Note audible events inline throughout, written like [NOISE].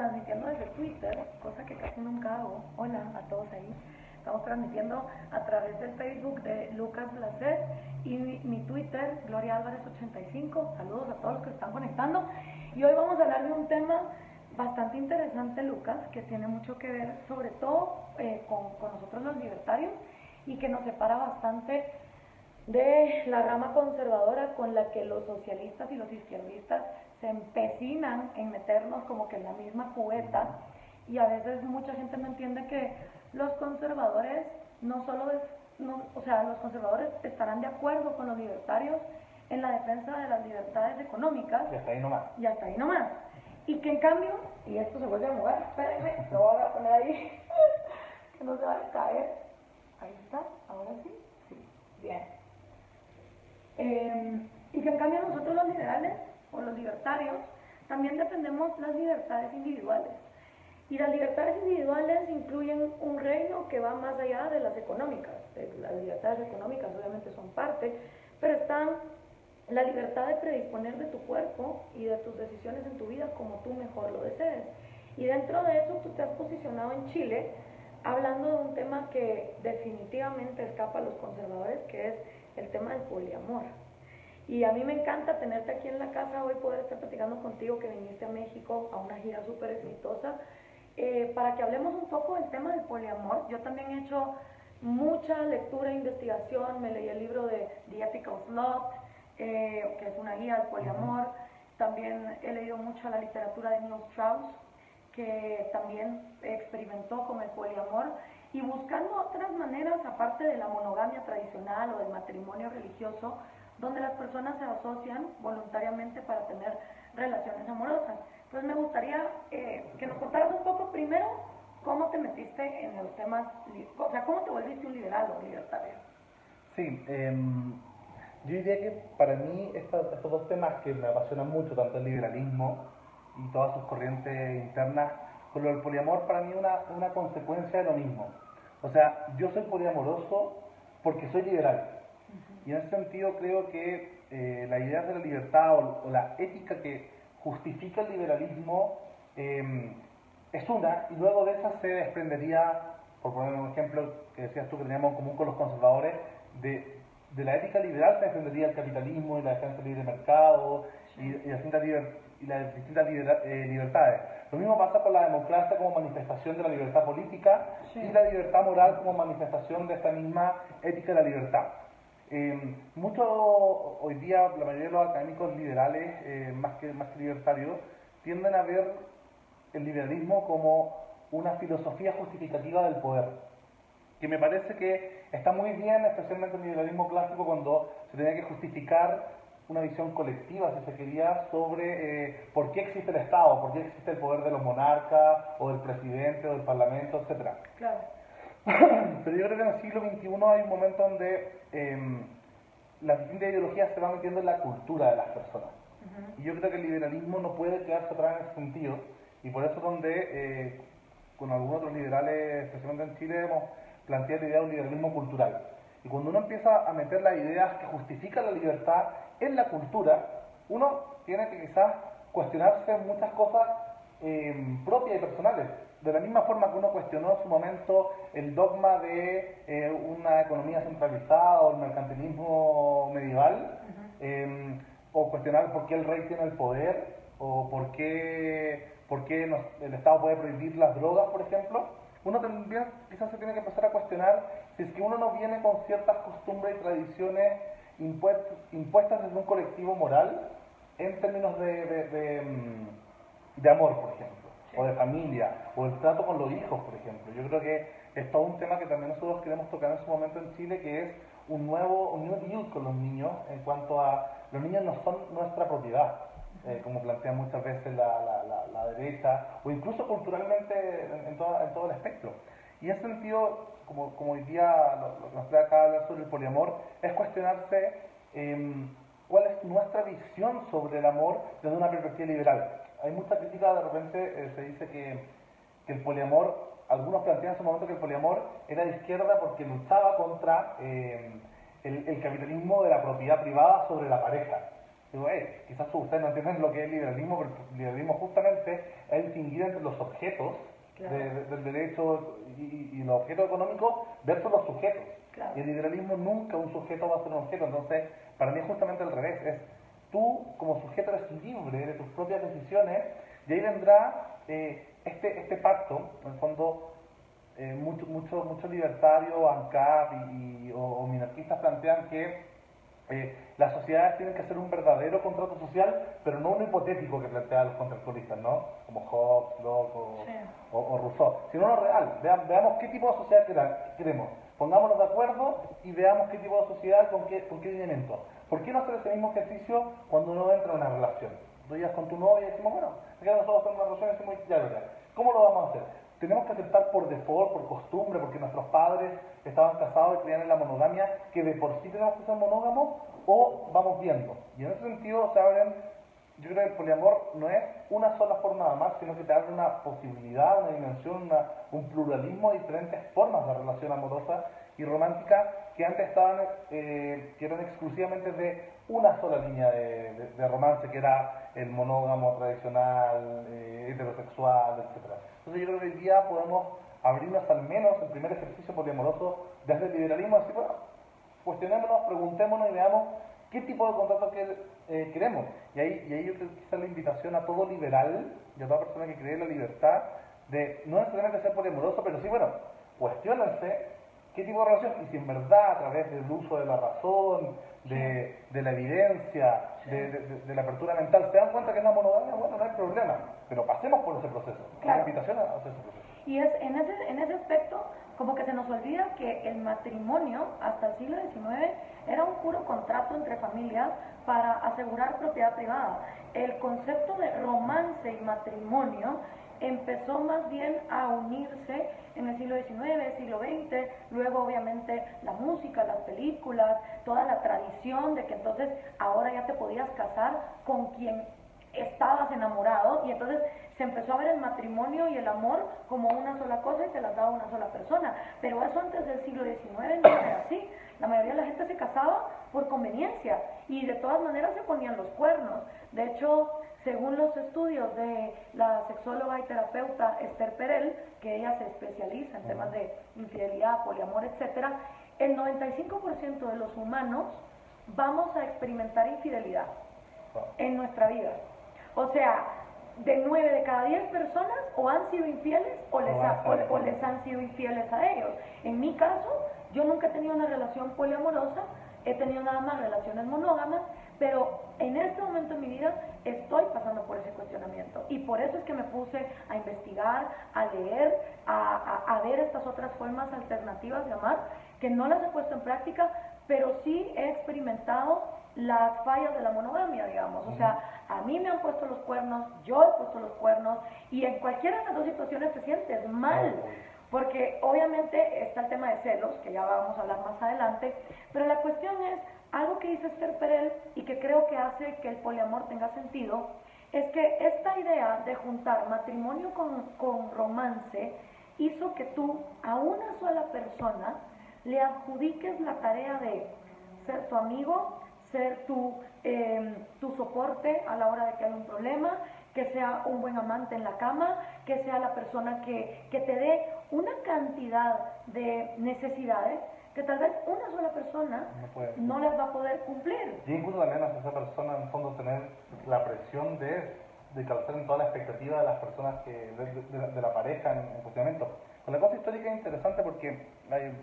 transmitiendo desde Twitter, cosa que casi nunca hago. Hola a todos ahí. Estamos transmitiendo a través del Facebook de Lucas Blacet y mi, Twitter, Gloria Álvarez 85. Saludos a todos los que están conectando. Y hoy vamos a hablar de un tema bastante interesante, Lucas, que tiene mucho que ver sobre todo eh, con, con nosotros los libertarios y que nos separa bastante de la rama conservadora con la que los socialistas y los izquierdistas se empecinan en meternos como que en la misma cubeta y a veces mucha gente no entiende que los conservadores no solo es, o sea, los conservadores estarán de acuerdo con los libertarios en la defensa de las libertades económicas. Y hasta ahí nomás. Y hasta ahí nomás. Y que en cambio, y esto se vuelve a mover, espérenme, lo voy a poner ahí, [LAUGHS] que no se va a caer. Ahí está, ahora sí. Sí, bien. Eh, y que en cambio nosotros los liberales o los libertarios también defendemos las libertades individuales. Y las libertades individuales incluyen un reino que va más allá de las económicas. Eh, las libertades económicas obviamente son parte, pero están la libertad de predisponer de tu cuerpo y de tus decisiones en tu vida como tú mejor lo desees. Y dentro de eso tú te has posicionado en Chile hablando de un tema que definitivamente escapa a los conservadores, que es el tema del poliamor. Y a mí me encanta tenerte aquí en la casa hoy, poder estar platicando contigo que viniste a México a una gira súper exitosa, eh, para que hablemos un poco del tema del poliamor. Yo también he hecho mucha lectura e investigación, me leí el libro de The Ethical Slot, eh, que es una guía del poliamor. También he leído mucho la literatura de Neil Strauss, que también experimentó con el poliamor y buscando otras maneras, aparte de la monogamia tradicional o del matrimonio religioso, donde las personas se asocian voluntariamente para tener relaciones amorosas. Entonces me gustaría eh, que nos contaras un poco primero cómo te metiste en los temas, o sea, cómo te volviste un liberal o libertario. Sí, em, yo diría que para mí estos, dos temas que me apasionan mucho, tanto el liberalismo y todas sus corrientes internas, con lo del poliamor para mí es una, una consecuencia de lo mismo. O sea, yo soy poliamoroso porque soy liberal y en ese sentido creo que eh, la idea de la libertad o, la ética que justifica el liberalismo em, es una, y luego de esa se desprendería, por poner un ejemplo que decías tú que teníamos en común con los conservadores, de, de la ética liberal se desprendería el capitalismo y la defensa del libre mercado y, y, las distintas, eh, libertades. Lo mismo pasa con la democracia como manifestación de la libertad política y la libertad moral como manifestación de esta misma ética de la libertad. Eh, mucho hoy día, la mayoría de los académicos liberales, eh, más, que, más que libertarios, tienden a ver el liberalismo como una filosofía justificativa del poder, que me parece que está muy bien, especialmente en el liberalismo clásico, cuando se tenía que justificar una visión colectiva, si se quería, sobre eh, por qué existe el Estado, por qué existe el poder de los monarcas, o del presidente, o del parlamento, etc. Claro. [COUGHS] Pero yo creo que en el siglo XXI hay un momento donde eh, las distintas ideologías se van metiendo en la cultura de las personas. Y yo creo que el liberalismo no puede quedarse atrás en ese sentido. Y por eso donde, eh, con algunos otros liberales, especialmente en Chile, hemos planteado la idea de un liberalismo cultural. Y cuando uno empieza a meter las ideas que justifican la libertad en la cultura, uno tiene que quizás cuestionarse muchas cosas eh, propias y personales de la misma forma que uno cuestionó en su momento el dogma de eh, una economía centralizada o el mercantilismo medieval, em, o cuestionar por qué el rey tiene el poder, o por qué, por qué el Estado puede prohibir las drogas, por ejemplo, uno también quizás se tiene que empezar a cuestionar si es que uno no viene con ciertas costumbres y tradiciones impuestas desde un colectivo moral en términos de mm, amor, por ejemplo o de familia, o el trato con los hijos, por ejemplo. Yo creo que es todo un tema que también nosotros queremos tocar en su momento en Chile, que es un nuevo un new deal con los niños en cuanto a los niños no son nuestra propiedad, eh, como plantea muchas veces la, la, derecha, o incluso culturalmente en, todo, en todo el espectro. Y en ese sentido, como, como hoy día nos trae acá hablar sobre el poliamor, es cuestionarse eh, cuál es nuestra visión sobre el amor desde una perspectiva liberal hay mucha crítica, de repente eh, se dice que, que, el poliamor, algunos plantean en su momento que el poliamor era de izquierda porque luchaba contra eh, el, capitalismo de la propiedad privada sobre la pareja. Digo, quizás ustedes no entienden lo que es liberalismo, pero el liberalismo justamente es distinguir entre los objetos del derecho y, los objetos económicos versus los sujetos. Y el liberalismo nunca un sujeto va a ser un objeto, entonces para mí es justamente al revés, es tú como sujeto eres libre de tus propias decisiones y ahí vendrá eh, este, este pacto, en el fondo eh, muchos mucho, mucho libertarios, ANCAP y, o, minarquistas plantean que eh, las sociedades tienen que hacer un verdadero contrato social, pero no un hipotético que plantean los contractualistas, ¿no? Como Hobbes, Locke o, Rousseau, sino uno real. veamos qué tipo de sociedad queremos. Pongámonos de acuerdo y veamos qué tipo de sociedad, con qué, con qué elementos. ¿Por qué no hacer ese mismo ejercicio cuando uno entra en una relación? Tú llegas con tu novia y decimos, bueno, que nosotros tenemos una relación y decimos, ya, ya, ¿cómo lo vamos a hacer? Tenemos que aceptar por default, por costumbre, porque nuestros padres estaban casados y creían en la monogamia, que de por sí tenemos que ser monógamos, o vamos viendo. Y en ese sentido se abren, yo creo que el poliamor no es una sola forma de amar, sino que te abre una posibilidad, una dimensión, un pluralismo de diferentes formas de relación amorosa y romántica que antes estaban, eh, que eran exclusivamente de una sola línea de, romance, que era el monógamo tradicional, eh, heterosexual, etc. Entonces yo creo que hoy día podemos abrirnos al menos el primer ejercicio poliamoroso desde el liberalismo, así bueno, cuestionémonos, preguntémonos y veamos qué tipo de contrato que, eh, queremos. Y ahí, y ahí yo creo que hacer la invitación a todo liberal y a toda persona que cree en la libertad de no necesariamente ser poliamoroso, pero sí, bueno, cuestionense qué tipo de relación y si en verdad a través del uso de la razón, de, de la evidencia, de, de, la apertura mental, se dan cuenta que es una monogamia, bueno, no hay problema, pero pasemos por ese proceso. La invitación a hacer ese proceso. Y es en ese, en ese aspecto, como que se nos olvida que el matrimonio hasta el siglo XIX era un puro contrato entre familias para asegurar propiedad privada. El concepto de romance y matrimonio empezó más bien a unirse en el siglo XIX, siglo XX, luego obviamente la música, las películas, toda la tradición de que entonces ahora ya te podías casar con quien estabas enamorado y entonces se empezó a ver el matrimonio y el amor como una sola cosa y te las daba una sola persona. Pero eso antes del siglo XIX no era así. La mayoría de la gente se casaba por conveniencia y de todas maneras se ponían los cuernos. De hecho, según los estudios de la sexóloga y terapeuta Esther Perel, que ella se especializa en temas de infidelidad, poliamor, etc., el 95% de los humanos vamos a experimentar infidelidad en nuestra vida. O sea, de 9 de cada 10 personas o han sido infieles o les, o les han sido infieles a ellos. En mi caso, yo nunca he tenido una relación poliamorosa, he tenido nada más relaciones monógamas, pero en este momento en mi vida estoy pasando por ese cuestionamiento y por eso es que me puse a investigar, a leer, a, ver estas otras formas alternativas de amar, que no las he puesto en práctica, pero sí he experimentado las fallas de la monogamia, digamos. O sea, a mí me han puesto los cuernos, yo he puesto los cuernos y en cualquiera de las dos situaciones te sientes mal. Porque obviamente está el tema de celos, que ya vamos a hablar más adelante, pero la cuestión es, algo que dice Esther Perel y que creo que hace que el poliamor tenga sentido, es que esta idea de juntar matrimonio con, romance hizo que tú a una sola persona le adjudiques la tarea de ser tu amigo, ser tu, em, tu soporte a la hora de que hay un problema, que sea un buen amante en la cama, que sea la persona que, que te dé una cantidad de necesidades que tal vez una sola persona no, les va a poder cumplir. Y incluso también a esa persona, en el fondo, tener la presión de, de calzar en toda la expectativa de las personas, que de, la pareja en, funcionamiento. Con la cosa histórica es interesante porque hay un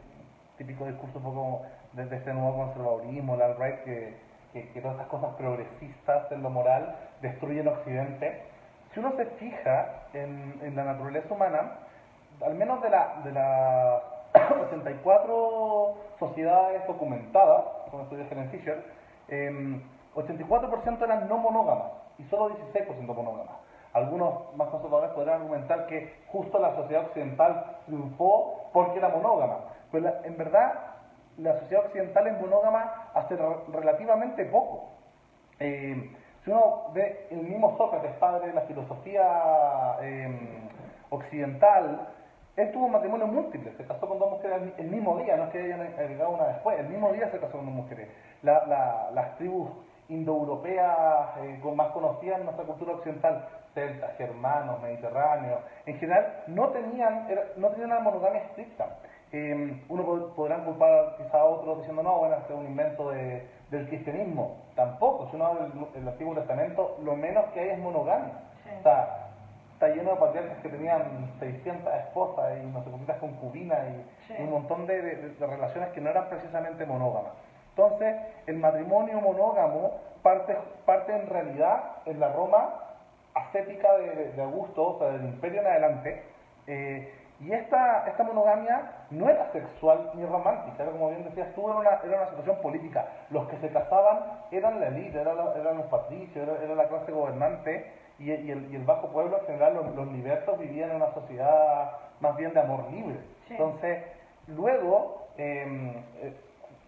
típico discurso un poco desde este nuevo conservadurismo, el alt-right, que, que, todas estas cosas progresistas en lo moral destruyen Occidente. Si uno se fija en, en la naturaleza humana, al menos de la, de la 84 sociedades documentadas, como estudió Helen Fisher, 84% eran no monógamas y solo 16% monógamas. Algunos más conservadores podrían argumentar que justo la sociedad occidental triunfó porque era monógama. Pero en verdad, la sociedad occidental es monógama hace relativamente poco. Eh, si uno ve el mismo Sócrates, padre de la filosofía em, occidental, él tuvo un matrimonio múltiple, se casó con dos mujeres el mismo día, no es que hayan agregado una después, el mismo día se casó con dos mujeres. las tribus indoeuropeas eh, más conocidas en nuestra cultura occidental, celtas, germanos, mediterráneos, en general no tenían, no tenían una monogamia estricta. Em, uno podrá culpar quizá a otros diciendo, no, bueno, este es un invento del cristianismo. Tampoco, si uno habla del Antiguo Testamento, lo menos que hay es monogamia. Está, está lleno de patriarcas que tenían 600 esposas y no sé cuántas concubinas y, un montón de, relaciones que no eran precisamente monógamas. Entonces, el matrimonio monógamo parte, parte en realidad en la Roma ascética de, Augusto, o sea, del imperio en adelante, eh, y esta, esta monogamia no era sexual ni romántica, era como bien decías tú, era una, era una situación política. Los que se casaban eran la élite, eran, eran, los patricios, era, la clase gobernante y, el, y, el, bajo pueblo en general, los, los, libertos vivían en una sociedad más bien de amor libre. Entonces, luego, em, eh,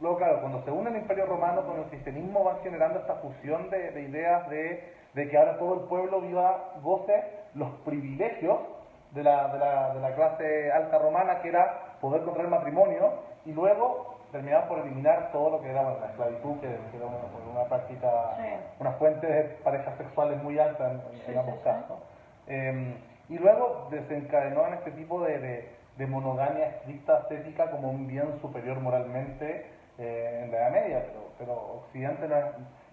luego, claro, cuando se une el imperio romano con el cristianismo van generando esta fusión de, de ideas de, de que ahora todo el pueblo viva, goce los privilegios de la, de la, de la clase alta romana, que era poder contraer matrimonio, y luego terminaban por eliminar todo lo que era la esclavitud, que, era una, práctica, una fuente de parejas sexuales muy alta en, ambos casos. Em, y luego desencadenó en este tipo de, de, monogamia estricta, ascética, como un bien superior moralmente eh, en la Edad Media, pero, pero Occidente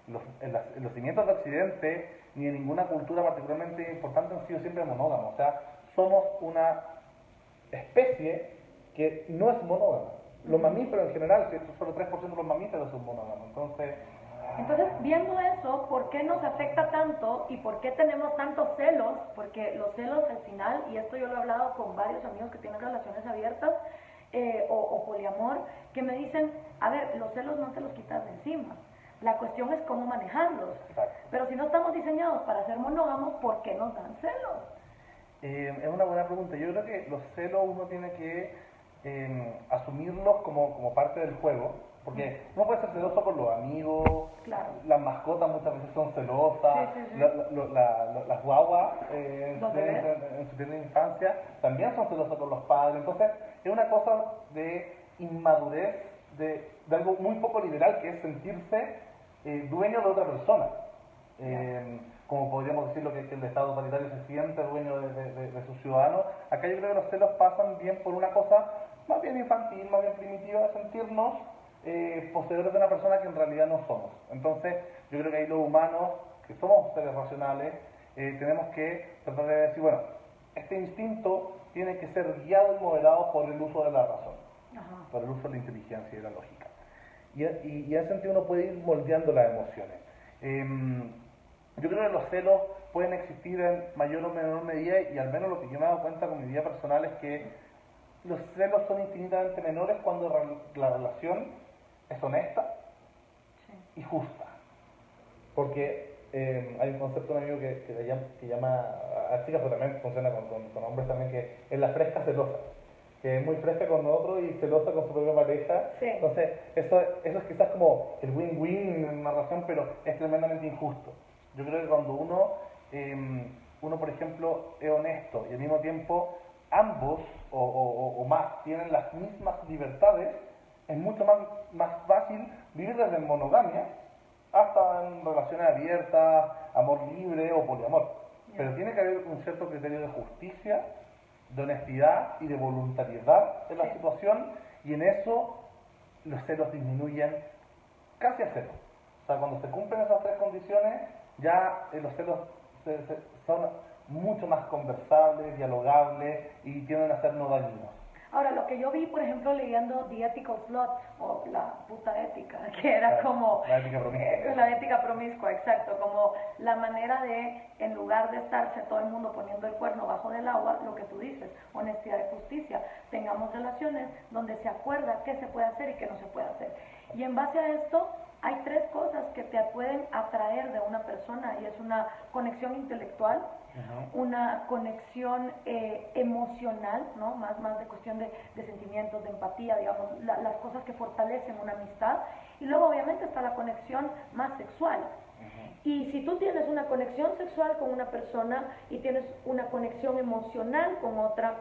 los, en, los cimientos de Occidente ni en ninguna cultura particularmente importante han sido siempre monógamos. O sea, somos una especie que no es monógama. Los mamíferos en general, que solo 3% de los mamíferos son monógamos. Entonces, entonces, viendo eso, ¿por qué nos afecta tanto y por qué tenemos tantos celos? Porque los celos al final, y esto yo lo he hablado con varios amigos que tienen relaciones abiertas eh, o, poliamor, que me dicen, a ver, los celos no te los quitas de encima. La cuestión es cómo manejarlos. Pero si no estamos diseñados para ser monógamos, ¿por qué nos dan celos? Eh, es una buena pregunta. Yo creo que los celos uno tiene que em, asumirlos como, como, parte del juego, porque uno puede ser celoso con los amigos, las mascotas muchas veces son celosas, las guaguas eh, en, su tienda de infancia también son celosas con los padres. Entonces, es una cosa de inmadurez, de, de algo muy poco liberal, que es sentirse eh, dueño de otra persona. Eh, como podríamos decirlo que, que el Estado totalitario se siente dueño de, sus ciudadanos, acá yo creo que los celos pasan bien por una cosa más bien infantil, más bien primitiva, de sentirnos eh, poseedores de una persona que en realidad no somos. Entonces, yo creo que ahí los humanos, que somos seres racionales, eh, tenemos que tratar de decir, bueno, este instinto tiene que ser guiado y moderado por el uso de la razón, por el uso de la inteligencia y de la lógica. Y, y, en ese sentido uno puede ir moldeando las emociones. Em, yo creo que los celos pueden existir en mayor o menor medida y al menos lo que yo me he dado cuenta con mi vida personal es que los celos son infinitamente menores cuando la relación es honesta y justa. Porque eh, hay un concepto de amigo que, que, llama, que llama, a chicas, pero también funciona con, con, hombres también, que es la fresca celosa. Que es muy fresca con otro y celosa con su propia pareja. Entonces, eso, eso es quizás como el win-win en una relación, pero es tremendamente injusto. Yo creo que cuando uno, em, uno por ejemplo, es honesto y al mismo tiempo ambos o, más tienen las mismas libertades, es mucho más, más fácil vivir desde monogamia hasta en relaciones abiertas, amor libre o poliamor. Pero tiene que haber un cierto criterio de justicia, de honestidad y de voluntariedad en la situación y en eso los celos disminuyen casi a cero. O sea, cuando se cumplen esas tres condiciones, ya eh, los celos son mucho más conversables, dialogables y tienden a ser no dañinos. Ahora, lo que yo vi, por ejemplo, leyendo The Ethical Slot, o la puta ética, [LAUGHS] que era como... La ética promiscua. Eh, la ética promiscua, exacto, como la manera de, en lugar de estarse todo el mundo poniendo el cuerno bajo del agua, lo que tú dices, honestidad y justicia, tengamos relaciones donde se acuerda qué se puede hacer y qué no se puede hacer. Y en base a esto, hay tres cosas que te pueden atraer de una persona y es una conexión intelectual, una conexión eh, emocional, ¿no? más, más de cuestión de, sentimientos, de empatía, digamos, las cosas que fortalecen una amistad. Y luego obviamente está la conexión más sexual. Y si tú tienes una conexión sexual con una persona y tienes una conexión emocional con otra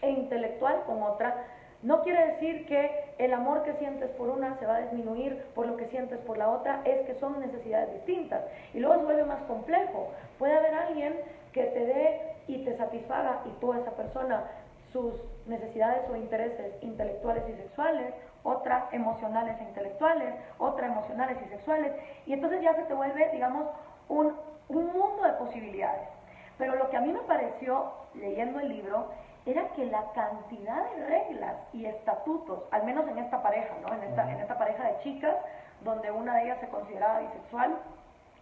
e intelectual con otra, No quiere decir que el amor que sientes por una se va a disminuir por lo que sientes por la otra, es que son necesidades distintas. Y luego se vuelve más complejo. Puede haber alguien que te dé y te satisfaga y tú a esa persona sus necesidades o intereses intelectuales y sexuales, otra emocionales e intelectuales, otra emocionales y sexuales, y entonces ya se te vuelve, digamos, un, un mundo de posibilidades. Pero lo que a mí me pareció, leyendo el libro, era que la cantidad de reglas y estatutos, al menos en esta pareja, ¿no? en, esta, en esta pareja de chicas, donde una de ellas se consideraba bisexual,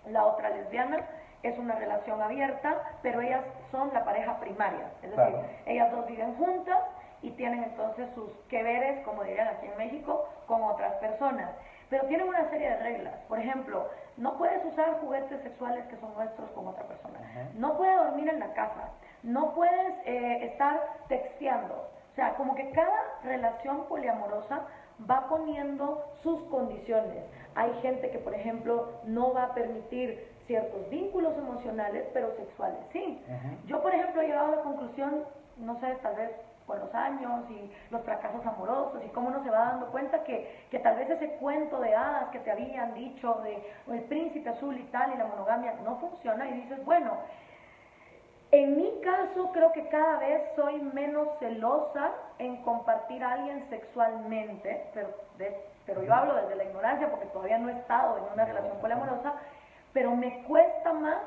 la otra lesbiana, es una relación abierta, pero ellas son la pareja primaria, es decir, ellas dos viven juntas y tienen entonces sus que veres, como dirían aquí en México, con otras personas. Pero tienen una serie de reglas. Por ejemplo, no puedes usar juguetes sexuales que son nuestros con otra persona. No puedes dormir en la casa. No puedes eh, estar texteando. O sea, como que cada relación poliamorosa va poniendo sus condiciones. Hay gente que, por ejemplo, no va a permitir ciertos vínculos emocionales, pero sexuales sí. Yo, por ejemplo, he llegado a la conclusión, no sé, tal vez con los años y los fracasos amorosos y cómo uno se va dando cuenta que, que tal vez ese cuento de hadas que te habían dicho de el príncipe azul y tal y la monogamia no funciona y dices, bueno, en mi caso creo que cada vez soy menos celosa en compartir a alguien sexualmente, pero, pero yo hablo desde la ignorancia porque todavía no he estado en una relación poliamorosa, pero me cuesta más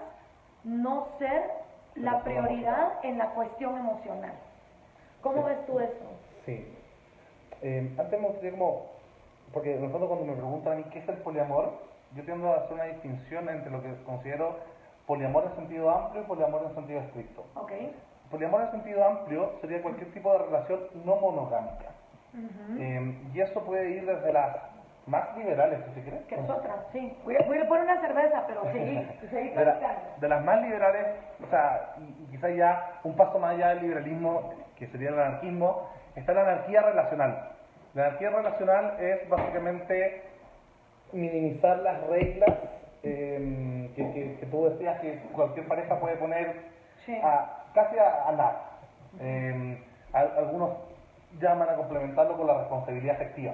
no ser la prioridad en la cuestión emocional. ¿Cómo ves tú eso? Sí. Eh, antes me gustaría como, porque en el fondo cuando me preguntan a mí qué es el poliamor, yo tiendo a hacer una distinción entre lo que considero poliamor en sentido amplio y poliamor en sentido estricto. Okay. Poliamor en sentido amplio sería cualquier tipo de relación no monogámica. Eh, y eso puede ir desde las más liberales, si se quiere. Que es otra, sí. Voy a, voy a poner una cerveza, pero sí, [LAUGHS] de, de, las más liberales, o sea, y, quizás ya un paso más allá del liberalismo, que sería el anarquismo, está la anarquía relacional. La anarquía relacional es básicamente minimizar las reglas eh, que, que, tú decías que cualquier pareja puede poner a, casi a, nada. Eh, algunos llaman a complementarlo con la responsabilidad afectiva.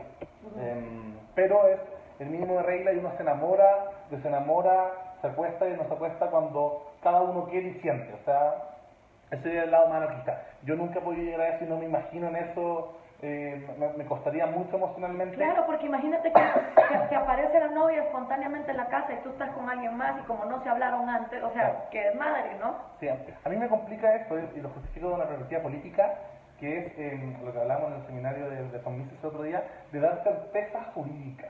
Em, pero es el mínimo de regla y uno se enamora, desenamora, se acuesta y no se acuesta cuando cada uno quiere y siente. O sea, ese sería el lado más anarquista. Yo nunca podría llegar a eso y no me imagino en eso. Eh, me, costaría mucho emocionalmente. Claro, porque imagínate que, que, aparece la novia espontáneamente en la casa y tú estás con alguien más y como no se hablaron antes, o sea, que es madre, ¿no? Sí, a mí me complica esto y lo justifico de una perspectiva política que es em, lo que hablamos en el seminario de, de el otro día, de dar certeza jurídica,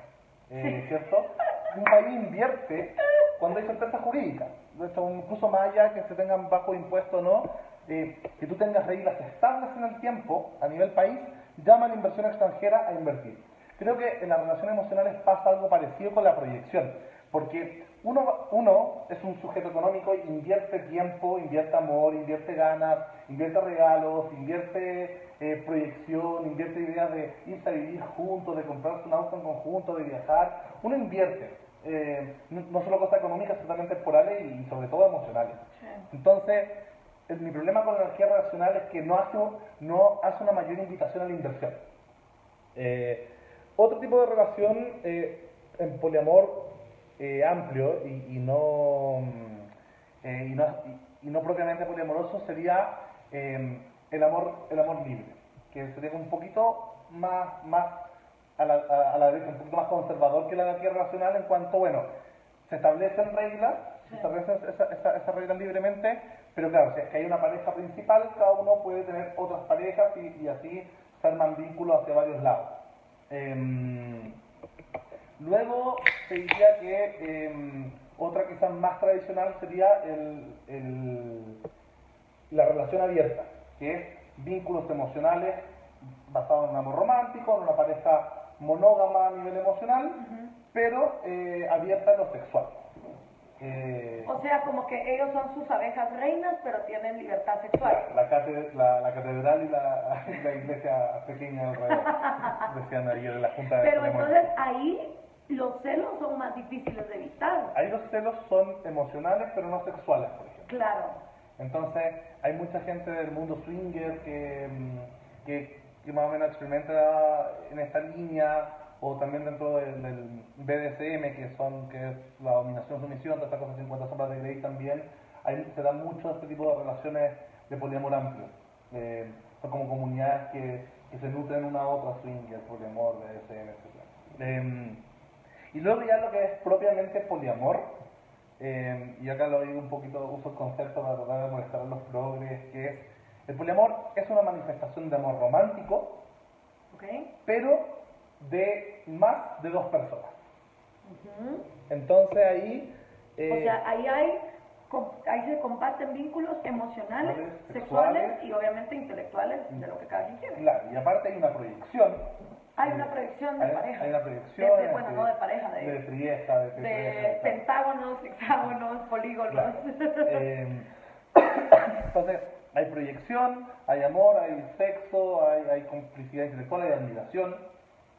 eh, ¿cierto? Un país invierte cuando hay certeza jurídica, incluso más allá que se tengan bajo impuesto o no, eh, que tú tengas reglas estables en el tiempo a nivel país, llama a la inversión extranjera a invertir. Creo que en las relaciones emocionales pasa algo parecido con la proyección, porque uno, uno es un sujeto económico, invierte tiempo, invierte amor, invierte ganas, invierte regalos, invierte eh, proyección, invierte ideas de irse a vivir juntos, de comprarse un auto en conjunto, de viajar. Uno invierte, eh, no, solo cosas económicas, sino también temporales y, sobre todo emocionales. Entonces, mi problema con la energía relacional es que no hace, no hace una mayor invitación a la inversión. Eh, otro tipo de relación en poliamor eh, amplio y, no, mm, eh, y, no, y, no, propiamente poliamoroso sería el, amor, el amor libre, que sería un poquito más, más a, la, a, la derecha, un poquito más conservador que la anarquía relacional en cuanto, bueno, se establecen reglas, se establecen esas esa, reglas libremente, pero claro, si es que hay una pareja principal, cada uno puede tener otras parejas y, y así se arman vínculos hacia varios lados. Eh, Luego se diría que em, otra quizás más tradicional sería el, la relación abierta, que es vínculos emocionales basados en un amor romántico, en una pareja monógama a nivel emocional, pero eh, abierta a lo sexual. Eh, o sea, como que ellos son sus abejas reinas, pero tienen libertad sexual. La, catedral y [LAUGHS] la, iglesia pequeña alrededor, decían ayer en la Junta de Pero entonces ahí los celos son más difíciles de evitar. Ahí los celos son emocionales, pero no sexuales, por ejemplo. Claro. Entonces, hay mucha gente del mundo swinger que, mm, que que más o menos experimenta en esta línea, o también dentro del, BDSM, que son que es la dominación, sumisión, todas estas cosas 50 sombras de Grey también, se dan mucho este tipo de relaciones de poliamor amplio. Eh, son como comunidades que, que, se nutren una a otra, swinger, poliamor, BDSM, etc. Eh, y luego ya lo que es propiamente poliamor, eh, y acá lo digo un poquito, uso el concepto para tratar de molestar a los progres, que es, el poliamor es una manifestación de amor romántico, pero de más de dos personas. Entonces ahí... Eh, o sea, ahí hay ahí se comparten vínculos emocionales, sexuales, y obviamente intelectuales de lo que cada quien quiere. Claro, y aparte hay una proyección. Hay una proyección de pareja. Hay una proyección. bueno, no de pareja, de, de triesta, de, de pentágonos, hexágonos, polígonos. [LAUGHS] Eh, [COUGHS] entonces, hay proyección, hay amor, hay sexo, hay, hay complicidad intelectual, hay admiración.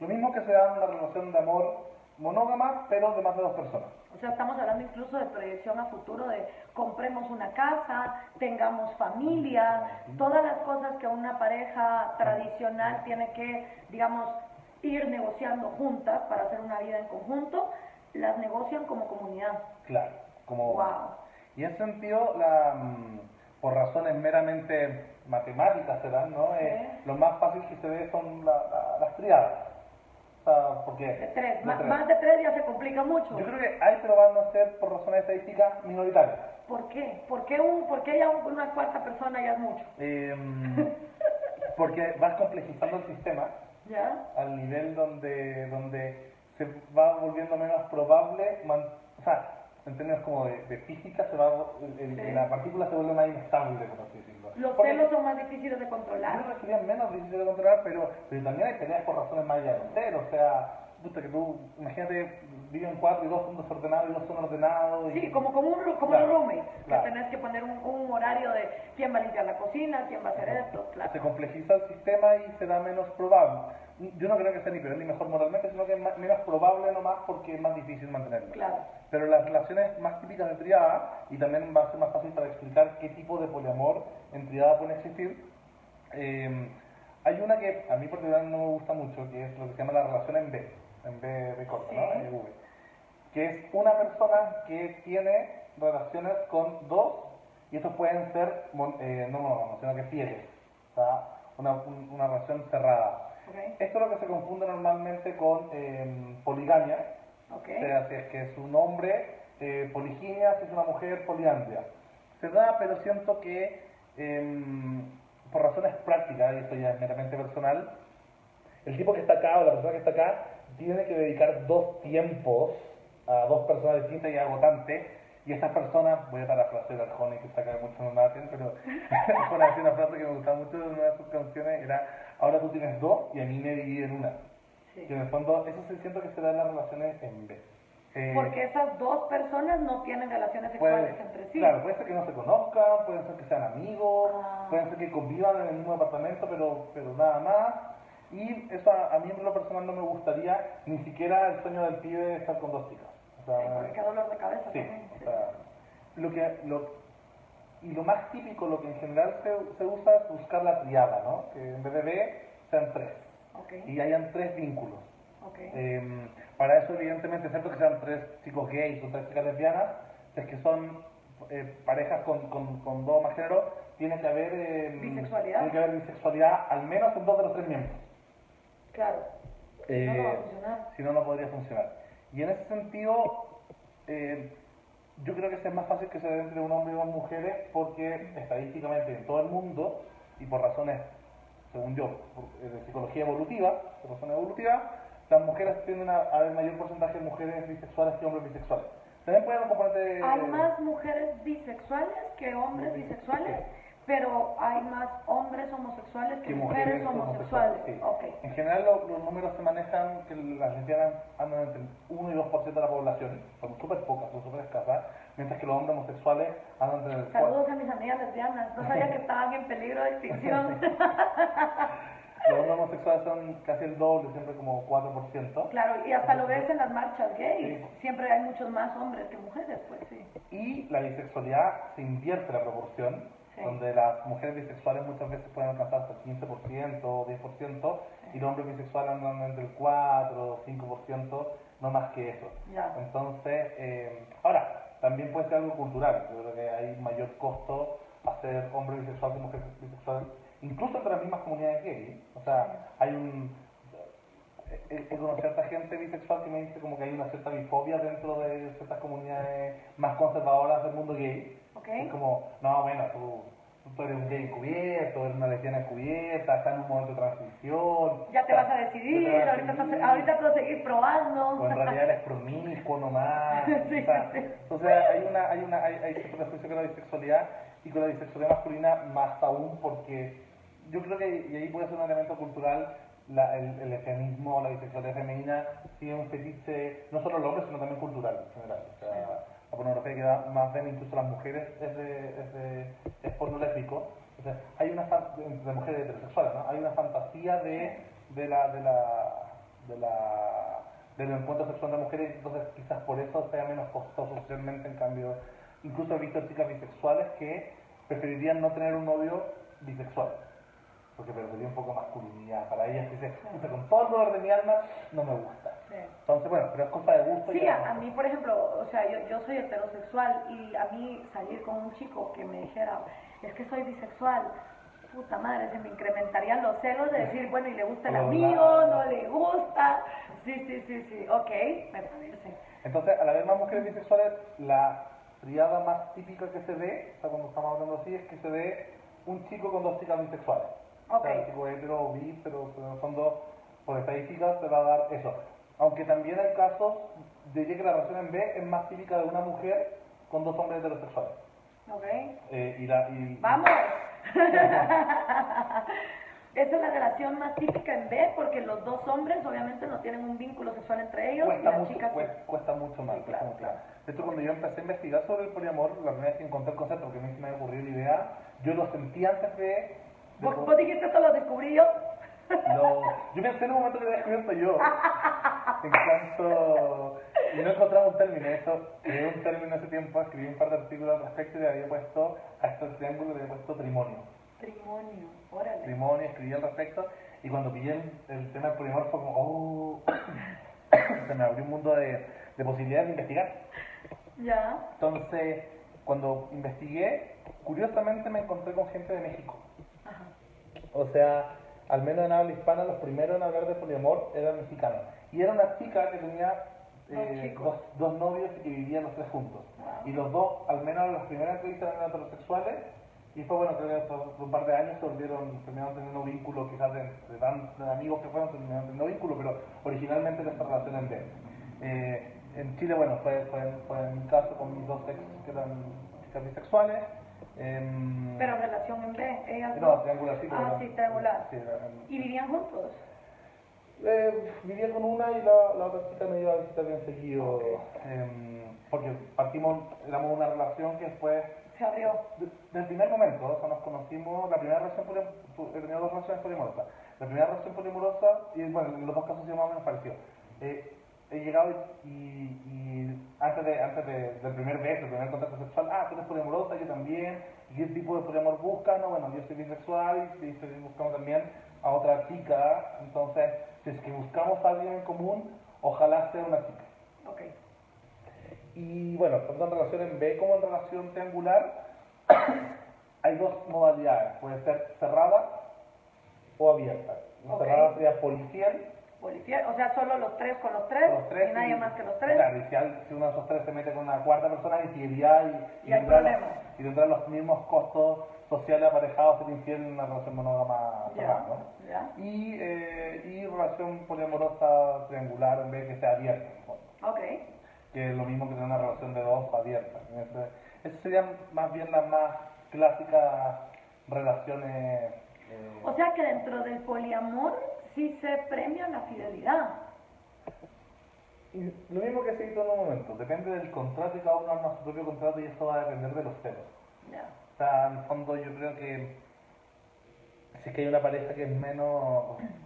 Lo mismo que se da en una relación de amor monógama, pero de más de dos personas. O sea, estamos hablando incluso de proyección a futuro, de compremos una casa, tengamos familia, todas las cosas que una pareja tradicional tiene que, digamos, ir negociando juntas para hacer una vida en conjunto, las negocian como comunidad. Claro, como... Wow. Y en ese sentido, la, mm, por razones meramente matemáticas serán, ¿no? Eh, lo más fácil que se ve son las triadas porque de tres. Más, de tres ya se complica mucho. Yo creo que hay, pero van a ser por razones estadísticas minoritarias. ¿Por qué? ¿Por qué, un, por qué ya una cuarta persona ya es mucho? Em, porque vas complejizando el sistema [LAUGHS] al nivel donde, donde se va volviendo menos probable, o sea, en términos como de, física, se va, la partícula se vuelve más inestable, por así decirlo. Los celos son más difíciles de controlar. No, serían menos difíciles de controlar, pero, pero también hay peleas por razones más allá de cero, o sea, puta que tú, imagínate, viven cuatro y dos son desordenados y dos son ordenados. Sí, como, como, un, como claro, los roommates, que tenés que poner un, un, horario de quién va a limpiar la cocina, quién va a hacer esto, claro. Se complejiza el sistema y se da menos probable yo no creo que sea ni peor ni mejor moralmente, sino que es menos probable nomás porque es más difícil mantenerlo. Claro. Pero las relaciones más típicas de triada, y también va a ser más fácil para explicar qué tipo de poliamor en triada puede existir, eh, hay una que a mí particularmente no me gusta mucho, que es lo que se llama la relación en B, en B de corto, ¿no? En v, que es una persona que tiene relaciones con dos, y estos pueden ser eh, no monógamos, sino que fieles, o sea, una, una relación cerrada. Esto es lo que se confunde normalmente con em, poligamia. O sea, si es que es un hombre, eh, poliginia, si es una mujer, poliandria. Se da, pero siento que em, por razones prácticas, y esto ya es meramente personal, el tipo que está acá o la persona que está acá tiene que dedicar dos tiempos a dos personas distintas y agotantes y estas personas, voy a parafrasear al Arjona que saca mucho no maten, pero [LAUGHS] decía una frase que me gustaba mucho de una de sus canciones, era, ahora tú tienes dos y a mí me dividen una. Sí. Y en el fondo, eso se siento que se da en las relaciones en B. Eh, Porque esas dos personas no tienen relaciones sexuales entre sí. Claro, puede ser que no se conozcan, puede ser que sean amigos, ah. puede ser que convivan en el mismo apartamento, pero, pero nada más. Y eso a, a, mí en lo personal no me gustaría, ni siquiera el sueño del pibe estar con dos chicas qué dolor de cabeza sí, O sea, lo que, lo, y lo más típico, lo que en general se, se usa es buscar la triada, ¿no? Que en vez de B sean tres. Y hayan tres vínculos. Eh, para eso, evidentemente, excepto que sean tres chicos gays o tres chicas lesbianas, es que son eh, parejas con, con, con, dos más género, tiene que haber eh, bisexualidad. Tiene que haber bisexualidad al menos en dos de los tres miembros. Claro. Si no, no va a funcionar. Si no, no podría funcionar. Y en ese sentido, eh, yo creo que es más fácil que se dé entre un hombre y dos mujeres porque estadísticamente en todo el mundo, y por razones, según yo, eh, de psicología evolutiva, por razones evolutivas, las mujeres tienden a haber mayor porcentaje de mujeres bisexuales que hombres bisexuales. También puede haber un componente... ¿Hay más mujeres bisexuales que hombres bisexuales? Pero hay más hombres homosexuales que, mujeres, homosexuales. En general los números se manejan que las lesbianas andan entre 1 y 2% de la población, son súper pocas, son súper escasas, mientras que los hombres homosexuales andan entre el Saludos a mis amigas lesbianas, no sabía que estaban en peligro de extinción. [LAUGHS] los hombres homosexuales son casi el doble, siempre como 4%. Claro, y hasta lo ves en las marchas gays, siempre hay muchos más hombres que mujeres, pues sí. Y la bisexualidad se invierte la proporción donde las mujeres bisexuales muchas veces pueden alcanzar hasta el 15% o 10%, y los hombres bisexuales andan entre el 4 o 5%, no más que eso. Entonces, eh, ahora, también puede ser algo cultural, yo creo que hay mayor costo hacer hombre bisexual que mujer bisexual, incluso entre las mismas comunidades gay. O sea, hay un he, conocido cierta gente bisexual que me dice como que hay una cierta bifobia dentro de ciertas comunidades más conservadoras del mundo gay. Okay. Es como, no, bueno, tú, tú eres un gay encubierto, eres una lesbiana encubierta, estás en un momento de transición. Ya te vas a decidir, ahorita, vas a, ahorita vas a seguir probando. O en realidad eres promiscuo nomás. [LAUGHS] sí, o sea, sí. o sea, hay una, hay una, hay, hay prejuicio con la bisexualidad y con la bisexualidad masculina más aún porque yo creo que, y ahí puede ser un elemento cultural, la, el, el lesbianismo, la bisexualidad femenina, sigue un fetiche, no solo los hombres, sino también cultural en general. O sea, la pornografía que da más ven incluso las mujeres es, de, es, de, es porno lésbico. Hay una de mujeres heterosexuales, ¿no? Hay una fantasía de, de la, de la, de la del encuentro sexual de mujeres, entonces quizás por eso sea menos costoso socialmente, en cambio, incluso he visto chicas bisexuales que preferirían no tener un novio bisexual porque perdería un poco masculinidad. Para ella, dice, con todo el dolor de mi alma, no me gusta. Entonces, bueno, pero es cosa de gusto. Sí, a, mí, por ejemplo, o sea, yo, yo soy heterosexual y a mí salir con un chico que me dijera, es que soy bisexual, puta madre, se me incrementarían los celos de decir, bueno, y le gusta el amigo, no le gusta. Sí, sí, sí, sí, ok, me parece. Entonces, a la vez más mujeres bisexuales, la triada más típica que se ve, o sea, cuando estamos hablando así, es que se ve un chico con dos chicas bisexuales. Okay. o bi, pero, en el fondo, por estadísticas, te va a dar eso. Aunque también hay casos de que la relación en B es más típica de una mujer con dos hombres heterosexuales. Ok. Eh, y la, y, ¡Vamos! [LAUGHS] Esa es la relación más típica en B porque los dos hombres obviamente no tienen un vínculo sexual entre ellos cuesta y las mucho, chicas cuesta, mucho más. claro, claro. De hecho, cuando yo empecé a investigar sobre el poliamor, la primera vez que encontré el concepto, porque a mí se me ocurrió la idea, yo lo sentí antes de ¿Vos, dijiste esto lo descubrí yo? No, yo pensé en un momento que lo había descubierto yo. En cuanto. Y no encontraba un término, eso, creé un término hace tiempo, escribí un par de artículos al respecto y le había puesto a este triángulo le había puesto trimonio. Trimonio, órale. Trimonio, escribí al respecto y cuando pillé el, tema del poliamor fue como, oh, se me abrió un mundo de, de posibilidades de investigar. Ya. Entonces, cuando investigué, curiosamente me encontré con gente de México. O sea, al menos en habla hispana, los primeros en hablar de poliamor eran mexicanos. Y era una chica que tenía eh, dos, novios y que vivían los tres juntos. Y los dos, al menos las primeras entrevistas eran heterosexuales. Y fue bueno, creo que por un par de años se volvieron, terminaron teniendo vínculos, quizás de, de, amigos que fueron, terminaron teniendo vínculos, pero originalmente esta relación en B. Eh, en Chile, bueno, fue, fue, fue en mi caso con mis dos ex que eran chicas bisexuales. Pero relación en B, ellas No, triangular, sí. Ah, sí, triangular. ¿Y vivían juntos? Eh, vivía con una y la, la otra chica me iba a visitar bien seguido. Em, porque partimos, éramos una relación que después. Se abrió. desde el primer momento, o sea, nos conocimos, la primera relación he tenido dos relaciones polimorosas. La primera relación polimorosa, y bueno, en los dos casos se más o menos parecido. Eh, he llegado y, y, antes, de, antes de, del primer beso, del primer contacto sexual, ah, tú eres poliamorosa, yo también, y qué tipo de poliamor buscas, no, bueno, yo soy bisexual y estoy buscando también a otra chica, entonces, si es que buscamos a alguien en común, ojalá sea una chica. Ok. Y bueno, tanto en relación en B como en relación triangular, [COUGHS] hay dos modalidades, puede ser cerrada o abierta. Cerrada sería policial o sea, solo los tres con los tres, y nadie más que los tres. Claro, si, uno de esos tres se mete con una cuarta persona, infidelidad y, y, y, los, y tendrá los mismos costos sociales aparejados ser infiel en una relación monógama ¿no? Y, eh, y relación poliamorosa triangular en vez de que sea abierta. Ok. Que es lo mismo que tener una relación de dos abierta. Esas serían más bien las más clásicas relaciones. Eh, o sea que dentro del poliamor si se premia la fidelidad. Y lo mismo que se hizo en un momento, depende del contrato y cada uno arma su propio contrato y eso va a depender de los celos. O sea, en el fondo yo creo que si es que hay una pareja que es menos,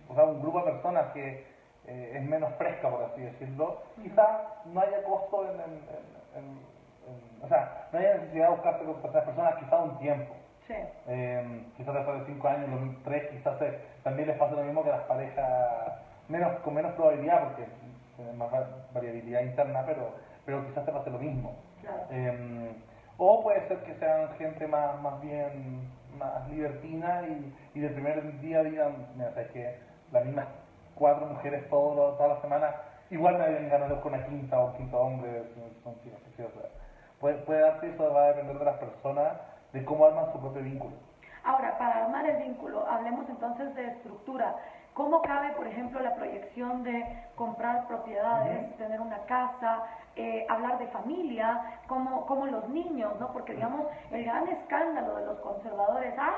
o sea, un grupo de personas que eh, es menos fresca, por así decirlo, quizás no haya costo en, o sea, no haya necesidad de buscarse con otras personas, quizás un tiempo. Sí. Eh, quizás después de cinco años, los tres, quizás se- también les pasa lo mismo que a las parejas menos, con menos probabilidad, porque tienen más va- variabilidad interna, pero, pero quizás te pase lo mismo. Claro. Eh, o puede ser que sean gente más, más bien más libertina y, y del primer día digan, mira, sabes que las mismas cuatro mujeres todo, lo- toda la semana, igual me habían ganado con una quinta o un quinto hombre, son chicas. Puede, puede darse eso, va a depender de las personas, de cómo arman su propio vínculo. Ahora, para armar el vínculo, hablemos entonces de estructura. ¿Cómo cabe, por ejemplo, la proyección de comprar propiedades, Ujú. tener una casa, eh, hablar de familia, como, como los niños, ¿no? Porque, digamos, el gran escándalo de los conservadores, ¡ah!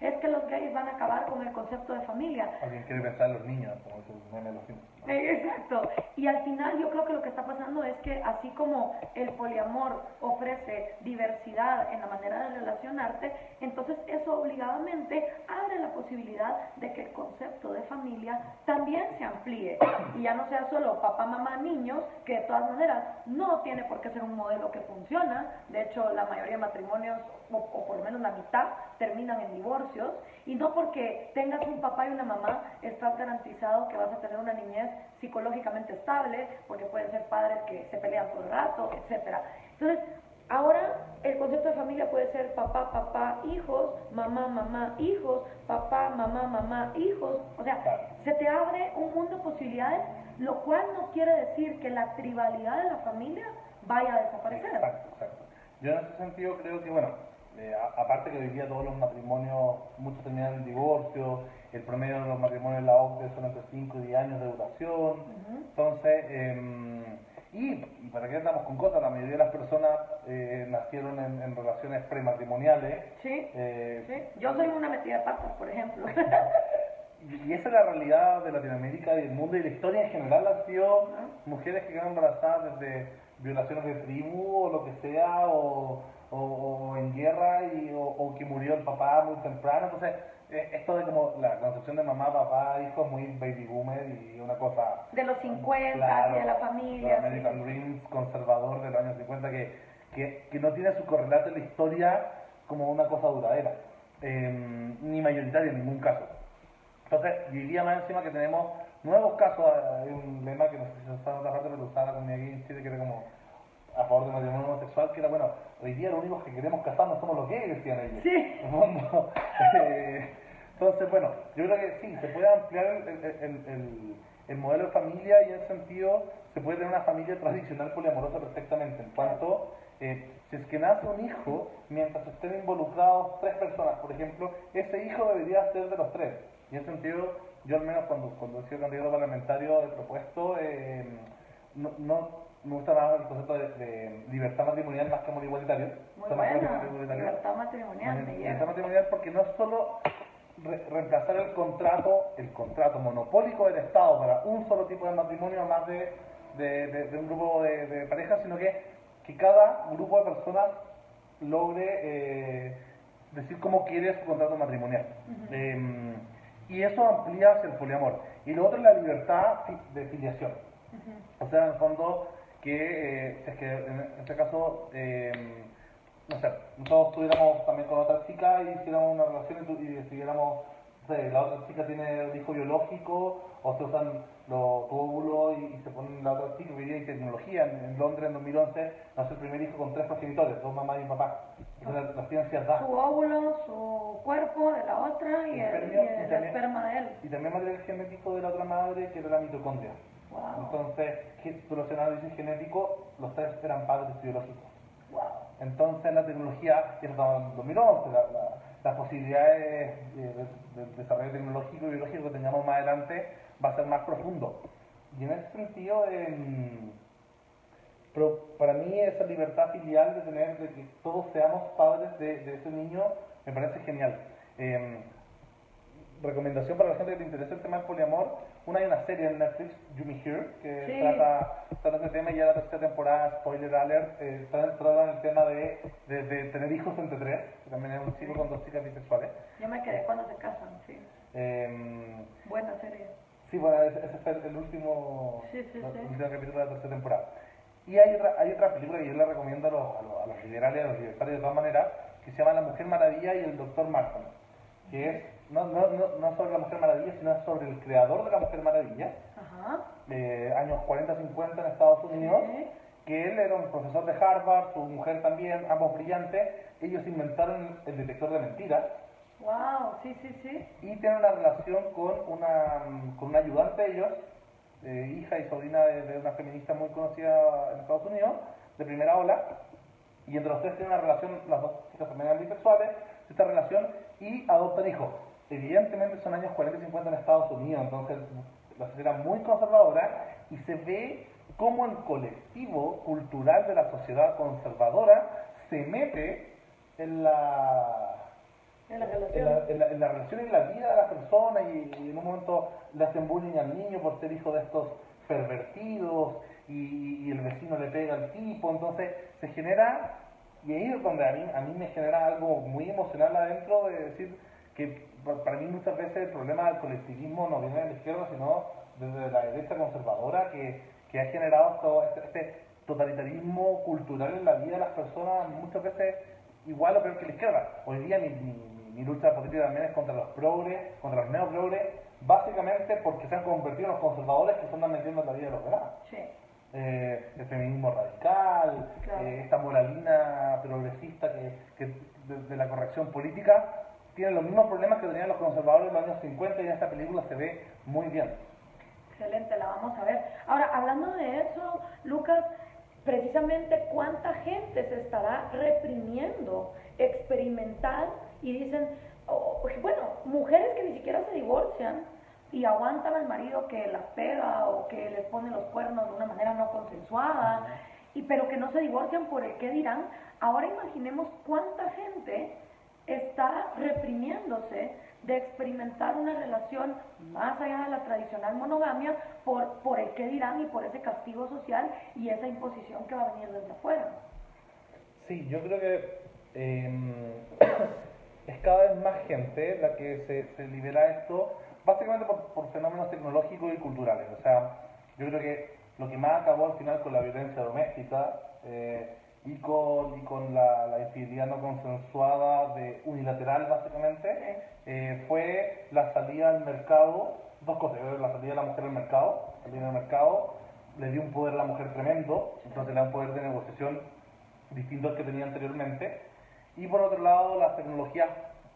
Es que los gays van a acabar con el concepto de familia. Alguien quiere pensar en los niños, como dice el meme de los Simpsons. Eh, Exacto. Y al final yo creo que lo que está pasando es que así como el poliamor ofrece diversidad en la manera de relacionarte, entonces eso obligadamente abre la posibilidad de que el concepto de familia también se amplíe y ya no sea solo papá, mamá, niños, que de todas maneras no tiene por qué ser un modelo que funciona. De hecho, la mayoría de matrimonios, o, o por lo menos la mitad, terminan en divorcios y no porque tengas un papá y una mamá estás garantizado que vas a tener una niñez psicológicamente estable, porque pueden ser padres que se pelean el rato, etcétera. Entonces, ahora el concepto de familia puede ser papá, papá, hijos, mamá, mamá, hijos, papá, mamá, mamá, hijos. O sea, se te abre un mundo de posibilidades, lo cual no quiere decir que la tribalidad de la familia vaya a desaparecer. Exacto, exacto. Yo en ese sentido creo que, bueno, eh, aparte que hoy día todos los matrimonios, muchos terminan en divorcio, el promedio de los matrimonios en la OCDE son entre 5 y 10 años de duración, entonces, em, y, para que andamos con cosas, la mayoría de las personas eh, nacieron en, en relaciones prematrimoniales, Sí, eh, sí. Yo soy una metida de patas, por ejemplo. [LAUGHS] Y, esa es la realidad de Latinoamérica y del mundo y la historia en general han sido mujeres que quedan embarazadas desde violaciones de tribu o lo que sea, o, o- o en guerra, y, o, o que murió el papá muy temprano. Entonces, eh, esto de como la concepción de mamá, papá, hijo es muy baby boomer y una cosa... de los 50 Claro, de la familia. American sí. Dream conservador de los años 50 que, que, que no tiene su correlato en la historia como una cosa duradera, eh, ni mayoritaria en ningún caso. Entonces, diría más encima que tenemos nuevos casos, hay un lema que no sé si se en otra parte, pero usaba la comunidad gay en Chile, que era como a favor del matrimonio homosexual, que era, bueno, hoy día lo único que queremos casarnos somos los gays, decían ellos. Sí. [LAUGHS] Eh, entonces, bueno, yo creo que sí, se puede ampliar el, el- el- el- el modelo de familia y en ese sentido se puede tener una familia tradicional poliamorosa perfectamente. En cuanto, eh, si es que nace un hijo, mientras estén involucrados tres personas, por ejemplo, ese hijo debería ser de los tres. Y en ese sentido, yo al menos cuando, cuando he sido candidato parlamentario he propuesto, eh, no, no- me gusta más el concepto de, de libertad matrimonial más que amor igualitario. Muy buena. igualitario. Libertad matrimonial, me Libertad matrimonial porque no es solo re- reemplazar el contrato, el contrato monopólico del Estado para un solo tipo de matrimonio más de, de, un grupo de, parejas, sino que, que cada grupo de personas logre eh, decir cómo quiere su contrato matrimonial. Eh, y eso amplía hacia el poliamor. Y lo otro es la libertad de filiación. O sea, en el fondo, que eh, es que en este caso, eh, no sé, nosotros estuviéramos también con otra chica y hiciéramos una relación y, tu- y decidiéramos, no sé, la otra chica tiene un hijo biológico o se usan los tu óvulo y, y se ponen la otra chica, hoy día hay tecnología, en, en Londres en 2011 nació el primer hijo con tres progenitores, dos mamás y un papá. Entonces la, ciencia da. Su óvulo, su cuerpo de la otra y el, Espermio, y y el también- esperma de él. Y también material genético de la otra madre que era la mitocondria. Entonces, los análisis genéticos, los tres eran padres biológicos. Entonces, la tecnología, en 2011, la- la- las posibilidades eh, de, de desarrollo tecnológico y biológico que tengamos más adelante va a ser más profundo. Y en ese sentido, pero para mí esa libertad filial de tener, de que todos seamos padres de, de ese niño, me parece genial. Em, recomendación para la gente que te interesa el tema del poliamor, una hay una serie en Netflix, You Me Here, que Sí. trata, trata este tema y ya la tercera temporada, spoiler alert, eh, trata, trata el tema de, de, de tener hijos entre tres, que también es un chico con dos chicas bisexuales. Yo me quedé cuando se casan, sí. Em, Buena serie. Sí, bueno, ese, fue el último, Sí, el último capítulo de la tercera temporada. Y hay otra, hay otra película que yo le recomiendo a los, a los, a los liberales, a los libertarios de todas maneras, que se llama La Mujer Maravilla y el Doctor Markham, que es no, no, no, sobre la Mujer Maravilla, sino sobre el creador de la Mujer Maravilla, eh, años 40-50 en Estados Unidos, que él era un profesor de Harvard, su mujer también, ambos brillantes, ellos inventaron el detector de mentiras. Wow, sí, sí, sí. Y tienen una relación con una, con una ayudante de ellos, eh, hija y sobrina de, una feminista muy conocida en Estados Unidos, de primera ola, y entre los tres tienen una relación, las dos chicas también eran bisexuales, esta relación, y adoptan hijos. Evidentemente son años 40 y 50 en Estados Unidos, entonces la sociedad muy conservadora, y se ve cómo el colectivo cultural de la sociedad conservadora se mete en la, en la relación, en la, relación y en la vida de la persona y, en un momento le hacen bullying al niño por ser hijo de estos pervertidos y, el vecino le pega al tipo, entonces se genera, y ahí es donde a mí, a mí me genera algo muy emocional adentro de decir que para mí muchas veces el problema del colectivismo no viene de la izquierda, sino desde la derecha conservadora que, que ha generado todo este, este, totalitarismo cultural en la vida de las personas, muchas veces igual o peor que la izquierda. Hoy día mi, mi, lucha política también es contra los progres, contra los neoprogres, básicamente porque se han convertido en los conservadores que se andan metiendo en la vida de los demás. Eh, el feminismo radical, eh, esta moralina progresista que, que de, la corrección política, tiene los mismos problemas que tenían los conservadores en los años 50 y en esta película se ve muy bien. Excelente, la vamos a ver. Ahora, hablando de eso, Lucas, precisamente cuánta gente se estará reprimiendo experimental y dicen, bueno, mujeres que ni siquiera se divorcian y aguantan al marido que las pega o que les pone los cuernos de una manera no consensuada, y, pero que no se divorcian por el qué dirán. Ahora imaginemos cuánta gente está reprimiéndose de experimentar una relación más allá de la tradicional monogamia por, por el qué dirán y por ese castigo social y esa imposición que va a venir desde afuera. Sí, yo creo que em, [COUGHS] es cada vez más gente la que se, se libera esto, básicamente por, fenómenos tecnológicos y culturales. O sea, yo creo que lo que más acabó al final con la violencia doméstica eh, y con, y con la, la, infidelidad no consensuada de unilateral básicamente, eh, fue la salida al mercado, dos cosas, la salida de la mujer al mercado, salida al mercado, le dio un poder a la mujer tremendo, entonces le da un poder de negociación distinto al que tenía anteriormente, y por otro lado las tecnologías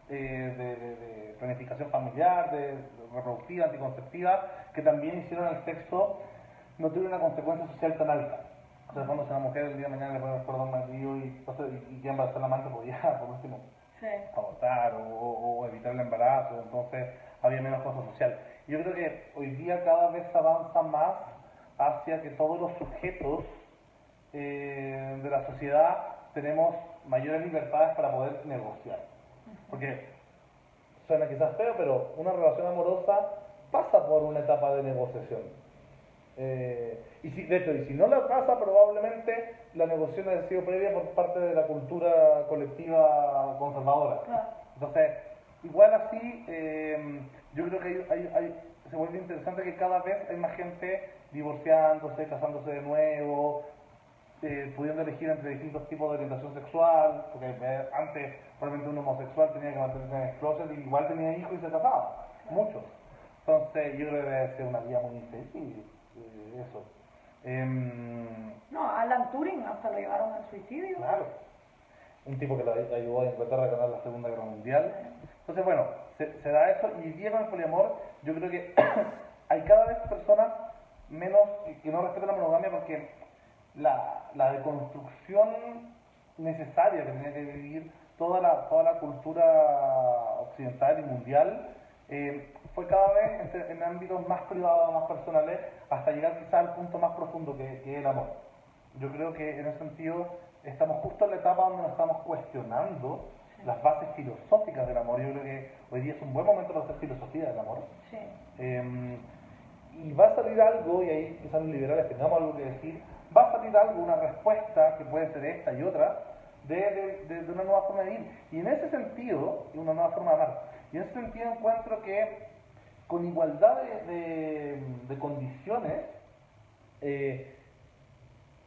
eh, de, planificación familiar, de reproductiva, anticonceptiva, que también hicieron el sexo no tuviera una consecuencia social tan alta. O sea, cuando se una mujer el día de mañana le ponen el cordón marido y, y, y ya embarazar la amante podía, [LAUGHS] por último, sí. abortar o, evitar el embarazo, entonces había menos cosa social. Yo creo que hoy día cada vez avanza más hacia que todos los sujetos eh, de la sociedad tenemos mayores libertades para poder negociar. Porque suena quizás feo, pero una relación amorosa pasa por una etapa de negociación. Eh, y si, de hecho, y si no la pasa, probablemente la negociación ha sido previa por parte de la cultura colectiva conservadora. Entonces, igual así, eh, yo creo que hay, hay, se vuelve interesante que cada vez hay más gente divorciándose, casándose de nuevo, eh, pudiendo elegir entre distintos tipos de orientación sexual, porque antes probablemente un homosexual tenía que mantenerse en el closet y igual tenía hijos y se casaba, muchos. Entonces yo creo que debe ser una vida muy infeliz eso. Em, no, Alan Turing hasta lo llevaron al suicidio. Claro. Un tipo que lo ayudó a Inglaterra a ganar la Segunda Guerra Mundial. Entonces, bueno, se, da eso. Y llega el poliamor, yo creo que [COUGHS] hay cada vez personas menos que, no respetan la monogamia porque la, la deconstrucción necesaria que tenía que vivir toda la, toda la cultura occidental y mundial eh, fue cada vez en, ámbitos más privados, más personales, hasta llegar quizá al punto más profundo que, es el amor. Yo creo que en ese sentido estamos justo en la etapa donde nos estamos cuestionando las bases filosóficas del amor. Yo creo que hoy día es un buen momento para hacer filosofía del amor. Em, y va a salir algo, y ahí quizás los liberales tengamos algo que decir, va a salir algo, una respuesta que puede ser esta y otra, de, de una nueva forma de vivir. Y en ese sentido, una nueva forma de amar. Y en ese sentido encuentro que con igualdad de, condiciones, eh,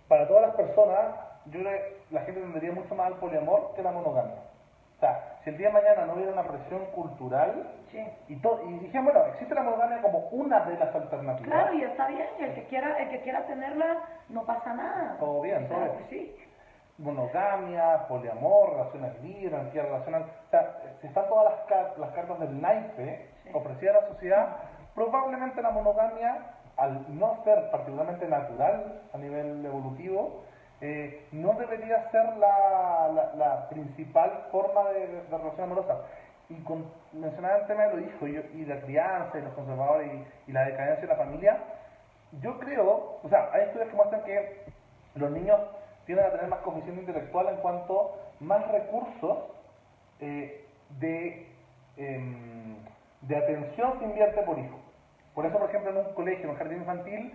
para todas las personas, yo creo que la gente tendría mucho más al poliamor que la monogamia. sea, si el día de mañana no hubiera una presión cultural, y, todo, y dijeron, bueno, existe la monogamia como una de las alternativas. Claro, y está bien, el que quiera, el que quiera tenerla, no pasa nada. Todo bien, todo bien. Pues sí. Monogamia, poliamor, relaciones libres, anarquía relacional. O sea, si están todas las, las cartas del naipe ofrecidas a la sociedad, probablemente la monogamia, al no ser particularmente natural a nivel evolutivo, eh, no debería ser la, la, principal forma de, relación amorosa. Y con, mencionaba el tema de los hijos y, y la crianza y los conservadores y, la decadencia de la familia, yo creo, o sea, hay estudios que muestran que los niños tienden a tener más coeficiente intelectual en cuanto más recursos eh, de, em, de atención se invierte por hijo. Por eso, por ejemplo, en un colegio, en un jardín infantil,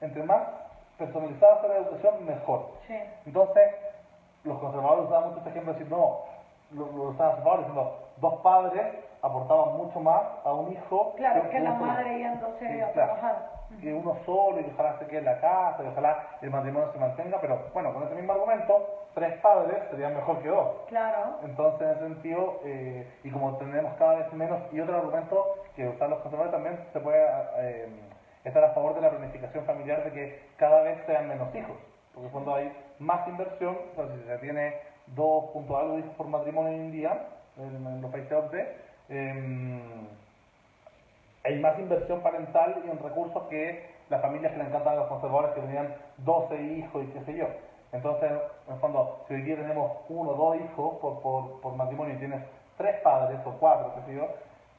entre más personalizada sea la educación, mejor. Entonces, los conservadores usaban mucho este ejemplo de decir, no, los, los conservadores diciendo, dos padres aportaban mucho más a un hijo claro, que, la madre yéndose a trabajar. Que uno solo y que ojalá se quede en la casa y ojalá el matrimonio se mantenga, pero bueno, con ese mismo argumento, tres padres serían mejor que dos. Claro. Entonces, en ese sentido, eh, y como tenemos cada vez menos, y otro argumento que usan los conservadores también se puede... Eh, estar a favor de la planificación familiar de que cada vez sean menos hijos, porque cuando hay más inversión, si se tiene dos puntos algo hijos por matrimonio hoy en día, en, los países OCDE, em, hay más inversión parental y en recursos que las familias que le encantan a los conservadores que tenían 12 hijos y qué sé yo. Entonces, en el fondo, si hoy día tenemos uno o dos hijos por, por, por matrimonio y tienes tres padres o cuatro, qué sé yo,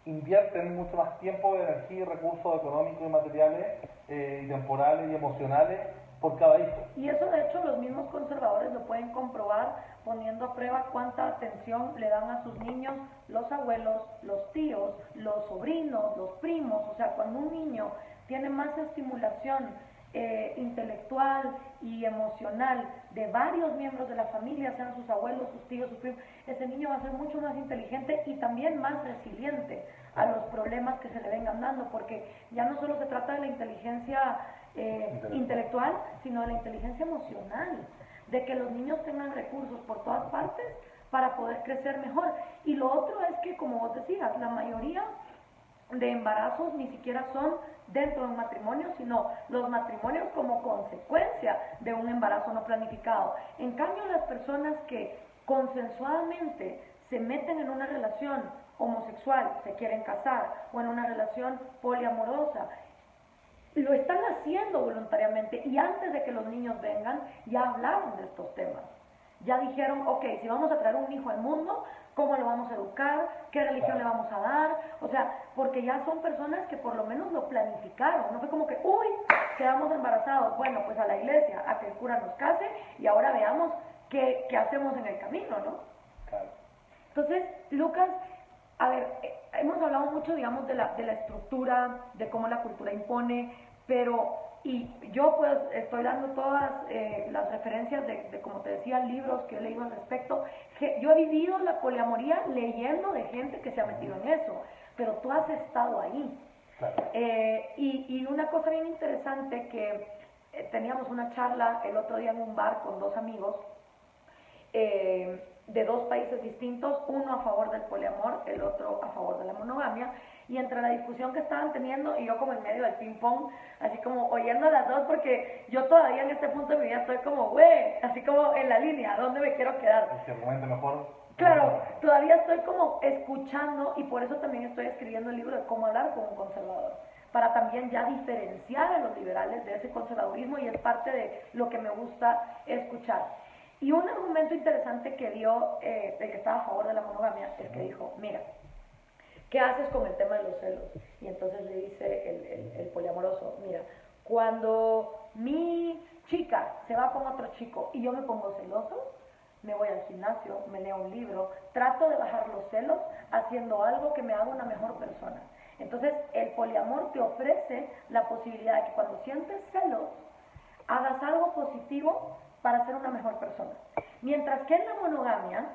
invierten mucho más tiempo, energía y recursos económicos y materiales eh, y temporales y emocionales por cada hijo. Y eso de hecho los mismos conservadores lo pueden comprobar poniendo a prueba cuánta atención le dan a sus niños los abuelos, los tíos, los sobrinos, los primos. O sea, cuando un niño tiene más estimulación eh, intelectual y emocional de varios miembros de la familia, sean sus abuelos, sus tíos, sus primos, ese niño va a ser mucho más inteligente y también más resiliente a los problemas que se le vengan dando, porque ya no solo se trata de la inteligencia eh, intelectual, sino de la inteligencia emocional, de que los niños tengan recursos por todas partes para poder crecer mejor. Y lo otro es que, como vos decías, la mayoría de embarazos ni siquiera son dentro de un matrimonio, sino los matrimonios como consecuencia de un embarazo no planificado. En cambio, las personas que consensuadamente se meten en una relación homosexual, se quieren casar, o en una relación poliamorosa, lo están haciendo voluntariamente y antes de que los niños vengan ya hablaron de estos temas. Ya dijeron, ok, si vamos a traer un hijo al mundo, cómo lo vamos a educar, qué religión le vamos a dar, o sea, porque ya son personas que por lo menos lo planificaron, no fue como que, uy, quedamos embarazados, bueno, pues a la iglesia, a que el cura nos case y ahora veamos qué, qué hacemos en el camino, ¿no? Claro. Entonces, Lucas, a ver, eh, hemos hablado mucho, digamos, de la, de la estructura, de cómo la cultura impone, pero y yo pues estoy dando todas eh, las referencias de, como te decía, libros que he leído al respecto. Yo he vivido la poliamoría leyendo de gente que se ha metido en eso, pero tú has estado ahí. Eh, y, y, una cosa bien interesante que eh, teníamos una charla el otro día en un bar con dos amigos de dos países distintos, uno a favor del poliamor, el otro a favor de la monogamia, y entre la discusión que estaban teniendo y yo como en medio del ping pong, así como oyendo a las dos, porque yo todavía en este punto de mi vida estoy como, güey, así como en la línea, ¿dónde me quiero quedar? Que mejor. Claro, todavía estoy como escuchando y por eso también estoy escribiendo el libro de cómo hablar con un conservador, para también ya diferenciar a los liberales de ese conservadurismo y es parte de lo que me gusta escuchar. Y un argumento interesante que dio eh, el que estaba a favor de la monogamia es que dijo, mira, ¿qué haces con el tema de los celos? Y entonces le dice el, poliamoroso, mira, cuando mi chica se va con otro chico y yo me pongo celoso, me voy al gimnasio, me leo un libro, trato de bajar los celos haciendo algo que me haga una mejor persona. Entonces, el poliamor te ofrece la posibilidad de que cuando sientes celos, hagas algo positivo para ser una mejor persona. Mientras que en la monogamia,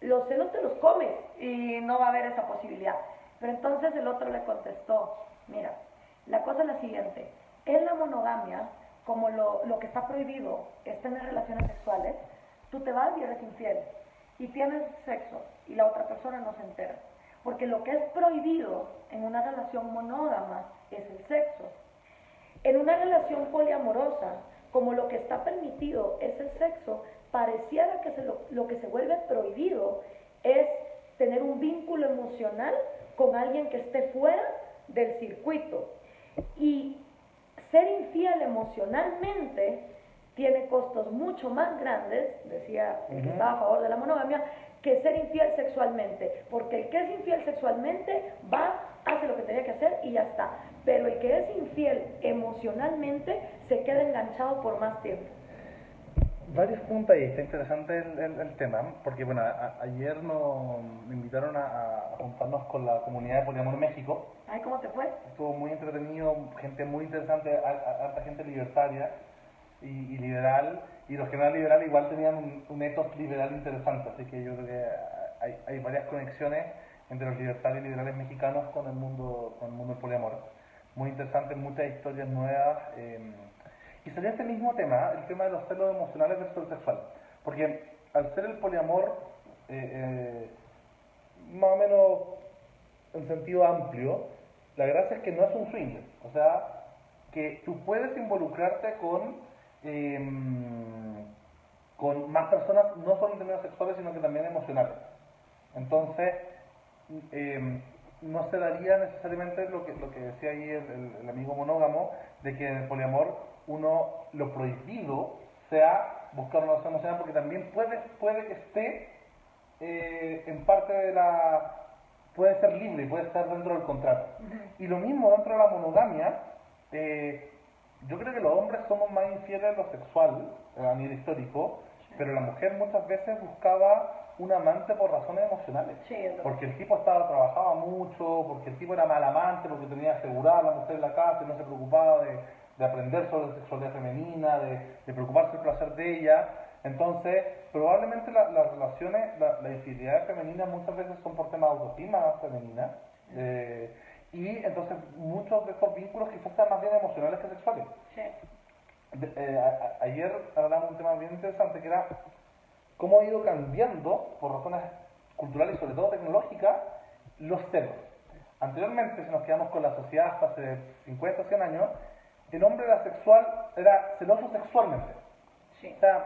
los celos te los comes y no va a haber esa posibilidad. Pero entonces el otro le contestó, mira, la cosa es la siguiente, en la monogamia, como lo, lo que está prohibido es tener relaciones sexuales, tú te vas y eres infiel. Y tienes sexo y la otra persona no se entera. Porque lo que es prohibido en una relación monógama es el sexo. En una relación poliamorosa, como lo que está permitido es el sexo, pareciera que lo, lo que se vuelve prohibido es tener un vínculo emocional con alguien que esté fuera del circuito. Y ser infiel emocionalmente tiene costos mucho más grandes, decía el que estaba a favor de la monogamia, que ser infiel sexualmente. Porque el que es infiel sexualmente va, hace lo que tenía que hacer y ya está. Pero el que es infiel emocionalmente se queda enganchado por más tiempo. Varios puntos ahí, está interesante el, tema, porque bueno, ayer nos invitaron a, juntarnos con la comunidad de Poliamor México. Ay, ¿cómo te fue? Estuvo muy entretenido, gente muy interesante, harta gente libertaria y, liberal, y los que no eran liberales igual tenían un, un, ethos liberal interesante, así que yo creo que hay, hay, varias conexiones entre los libertarios y liberales mexicanos con el mundo, con el mundo del poliamor. Muy interesante, muchas historias nuevas. Eh, y sería este mismo tema, el tema de los celos emocionales versus el sexual. Porque al ser el poliamor eh, eh, más o menos en sentido amplio, la gracia es que no es un swing. O sea, que tú puedes involucrarte con Em, con más personas, no solo en términos sexuales, sino que también emocionales. Entonces, em, no se daría necesariamente lo que, lo que decía ahí el, amigo monógamo, de que en el poliamor uno lo prohibido sea buscar una relación emocional, porque también puede, puede que esté eh, en parte de la... puede ser libre, puede estar dentro del contrato. Y lo mismo dentro de la monogamia, eh, yo creo que los hombres somos más infieles a lo sexual eh, a nivel histórico, pero la mujer muchas veces buscaba un amante por razones emocionales. porque el tipo estaba trabajaba mucho, porque el tipo era mal amante, porque tenía asegurada a la mujer en la casa y no se preocupaba de, de aprender sobre la sexualidad femenina, de, de, preocuparse del placer de ella. Entonces, probablemente las relaciones, la, la, infidelidad femenina muchas veces son por temas de autoestima femenina. Eh, y entonces muchos de estos vínculos quizás sean más bien emocionales que sexuales. Sí. Eh, ayer hablamos de un tema bien interesante que era cómo ha ido cambiando, por razones culturales y sobre todo tecnológicas, los celos. Anteriormente, si nos quedamos con la sociedad hasta hace 50 o 100 años, el hombre era sexual, era celoso sexualmente. Sí. O sea,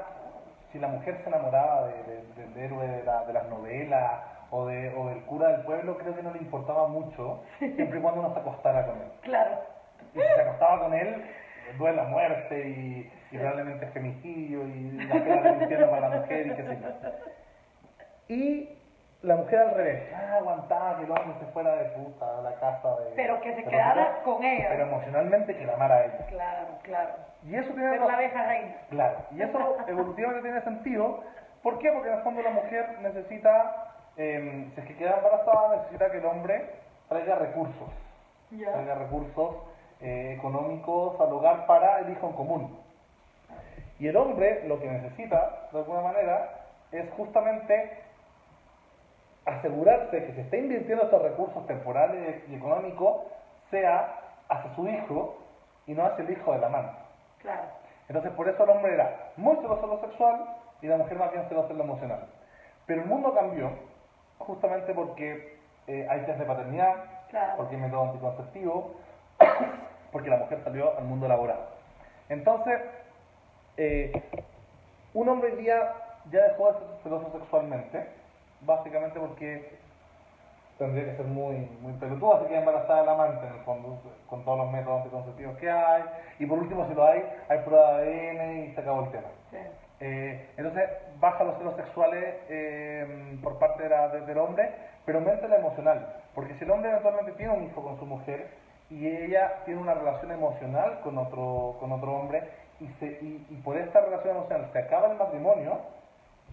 si la mujer se enamoraba del de, héroe de, de las novelas o, de, o del cura del pueblo, creo que no le importaba mucho, siempre y cuando uno se acostara con él. Claro. Y si se acostaba con él, duele la muerte y, y realmente es femicidio y la pena del infierno para la mujer y qué sé yo. Y la mujer al revés, ah, aguantaba que el hombre se fuera de puta a la casa de... Pero que se quedara con ella. Pero emocionalmente que la amara a ella. Claro, claro. Y eso tiene... Pero la abeja reina. Claro. Y eso evolutivamente tiene sentido. ¿Por qué? Porque en el fondo la mujer necesita eh, si es que queda embarazada, necesita que el hombre traiga recursos, traiga recursos eh, económicos al hogar para el hijo en común. Y el hombre lo que necesita, de alguna manera, es justamente asegurarse que se está invirtiendo estos recursos temporales y económicos sea hacia su hijo y no hacia el hijo de la mano. Claro. Entonces, por eso el hombre era muy celoso en lo sexual y la mujer más bien celosa en lo emocional. Pero el mundo cambió justamente porque eh, hay test de paternidad, porque hay método anticonceptivo, porque la mujer salió al mundo laboral. Entonces, eh, un hombre hoy día ya dejó de ser celoso sexualmente, básicamente porque tendría que ser muy, muy pelotudo, así que embarazada el amante en el fondo, con todos los métodos anticonceptivos que hay, y por último si lo hay, hay prueba de ADN y se acabó el tema. Eh, entonces baja los celos sexuales eh, por parte de la, del hombre, pero aumenta la emocional, porque si el hombre eventualmente tiene un hijo con su mujer y ella tiene una relación emocional con otro, con otro hombre y, se, y, por esta relación emocional se acaba el matrimonio,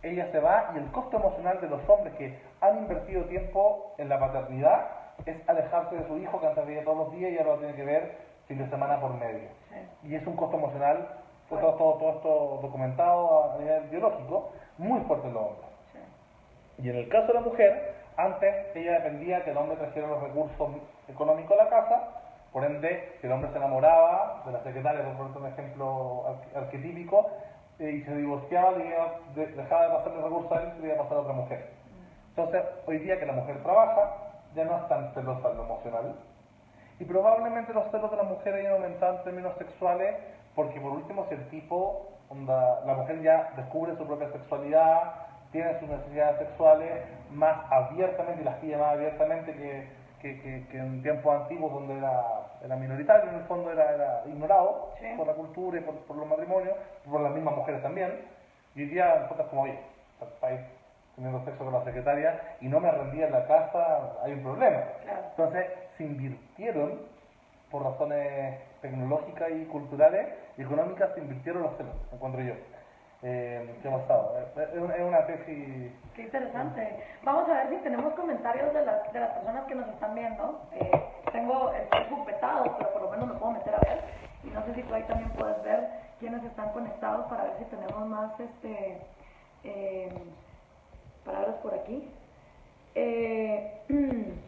ella se va y el costo emocional de los hombres que han invertido tiempo en la paternidad es alejarse de su hijo que antes veía todos los días y ahora lo tiene que ver fin de semana por medio. Y es un costo emocional todo, todo, esto documentado a nivel biológico, muy fuerte en los hombres. Y en el caso de la mujer, antes ella dependía que el hombre trajera los recursos económicos a la casa, por ende, el hombre se enamoraba de la secretaria, por un ejemplo arquetípico, eh, y se divorciaba, le iba- de- dejaba de pasarle recursos a él y le iba a pasar a otra mujer. Entonces, hoy día que la mujer trabaja, ya no es tan celosa en lo emocional. Y probablemente los celos de las mujeres hayan aumentado en términos sexuales, porque por último, si el tipo, onda, la mujer ya descubre su propia sexualidad, tiene sus necesidades sexuales más abiertamente y las pide más abiertamente que, que, que- que en tiempos antiguos donde era, era minoritario, en el fondo era, era ignorado Sí. por la cultura y por, por los matrimonios, por las mismas mujeres también. Y hoy día como, oye, estáis teniendo sexo con la secretaria y no me rendía en la casa, hay un problema. Claro. Entonces se invirtieron, por razones tecnológicas y culturales y económicas, se invirtieron los celos, encuentro yo. Eh, ¿Qué ha pasado? Es, es una- es una tesis... Qué interesante. Vamos a ver si tenemos comentarios de las, de las personas que nos están viendo. Eh, tengo el Facebook petado, pero por lo menos me puedo meter a ver. Y no sé si tú ahí también puedes ver quiénes están conectados para ver si tenemos más este, eh, palabras por aquí. Eh, [CLEARS THROAT]